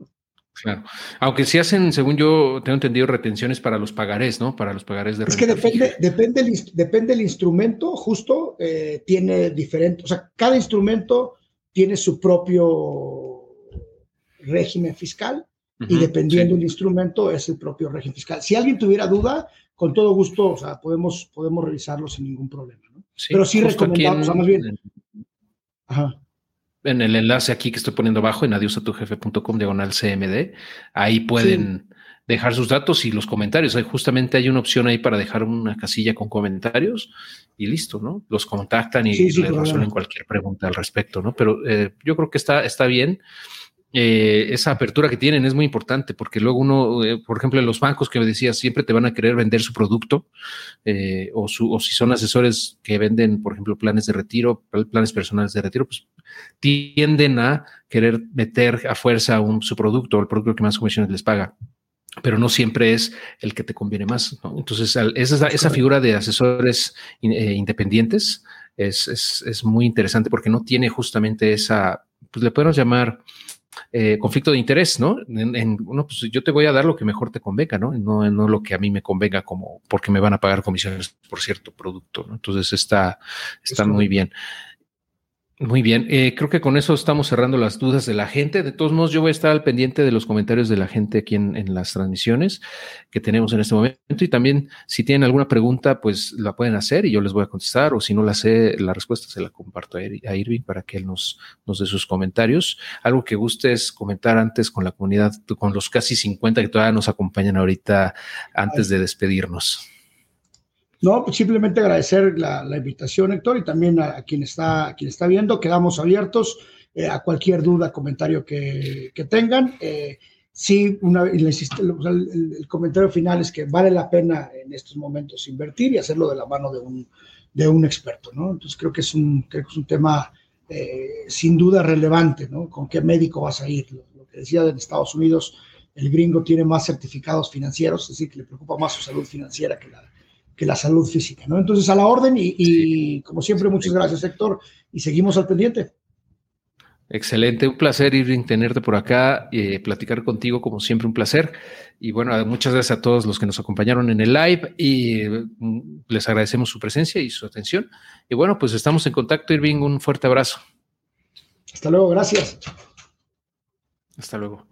Claro. Aunque si hacen, según yo tengo entendido, retenciones para los pagarés, ¿no? Para los pagarés de Es que depende, depende, el, depende el instrumento, justo, eh, tiene diferente, o sea, cada instrumento tiene su propio régimen fiscal y dependiendo del instrumento es el propio régimen fiscal. Si alguien tuviera duda, con todo gusto, o sea, podemos, podemos revisarlo sin ningún problema, ¿no? Pero sí recomendamos, más bien. Ajá en el enlace aquí que estoy poniendo abajo en adiosatujefe.com diagonal CMD. Ahí pueden dejar sus datos y los comentarios. justamente hay una opción ahí para dejar una casilla con comentarios y listo, ¿no? Los contactan y les resuelven cualquier pregunta al respecto, ¿no? Pero eh, yo creo que está, está bien. Eh, esa apertura que tienen es muy importante porque luego uno, eh, por ejemplo, en los bancos que me decías, siempre te van a querer vender su producto eh, o, o, si son asesores que venden, por ejemplo, planes de retiro, planes personales de retiro, pues tienden a querer meter a fuerza un, su producto o el producto que más comisiones les paga pero no siempre es el que te conviene más. Entonces, esa, esa figura de asesores independientes es, es, es, muy interesante porque no tiene justamente esa, pues le podemos llamar eh, conflicto de interés, ¿no? En, pues yo te voy a dar lo que mejor te convenga, ¿no? ¿no? No lo que a mí me convenga como porque me van a pagar comisiones por cierto producto, ¿no? Entonces está, está muy bien. Muy bien, eh, creo que con eso estamos cerrando las dudas de la gente. De todos modos, yo voy a estar al pendiente de los comentarios de la gente aquí en, las transmisiones que tenemos en este momento. Y también, si tienen alguna pregunta, pues la pueden hacer y yo les voy a contestar. O si no la sé, la respuesta se la comparto a, Irving para que él nos, nos dé sus comentarios. Algo que gustes comentar antes con la comunidad, con los casi 50 que todavía nos acompañan ahorita antes de despedirnos. No, pues simplemente agradecer la, invitación, Héctor, y también a, quien, está, quien está viendo. Quedamos abiertos eh, a cualquier duda, comentario que, tengan. Eh, sí, una, el, comentario final es que vale la pena en estos momentos invertir y hacerlo de la mano de un, de un experto, ¿no? Entonces creo que es un, creo que es un tema eh, sin duda relevante, ¿no? ¿Con qué médico vas a ir? Lo, que decía en Estados Unidos, el gringo tiene más certificados financieros, es decir, que le preocupa más su salud financiera que la, que la salud física, ¿no? Entonces, a la orden y, como siempre, muchas gracias, Héctor, y seguimos al pendiente. Excelente, un placer, Irving, tenerte por acá, eh, platicar contigo, como siempre, un placer. Y bueno, muchas gracias a todos los que nos acompañaron en el live y mm, les agradecemos su presencia y su atención. Y bueno, pues estamos en contacto, Irving, un fuerte abrazo. Hasta luego, gracias. Hasta luego.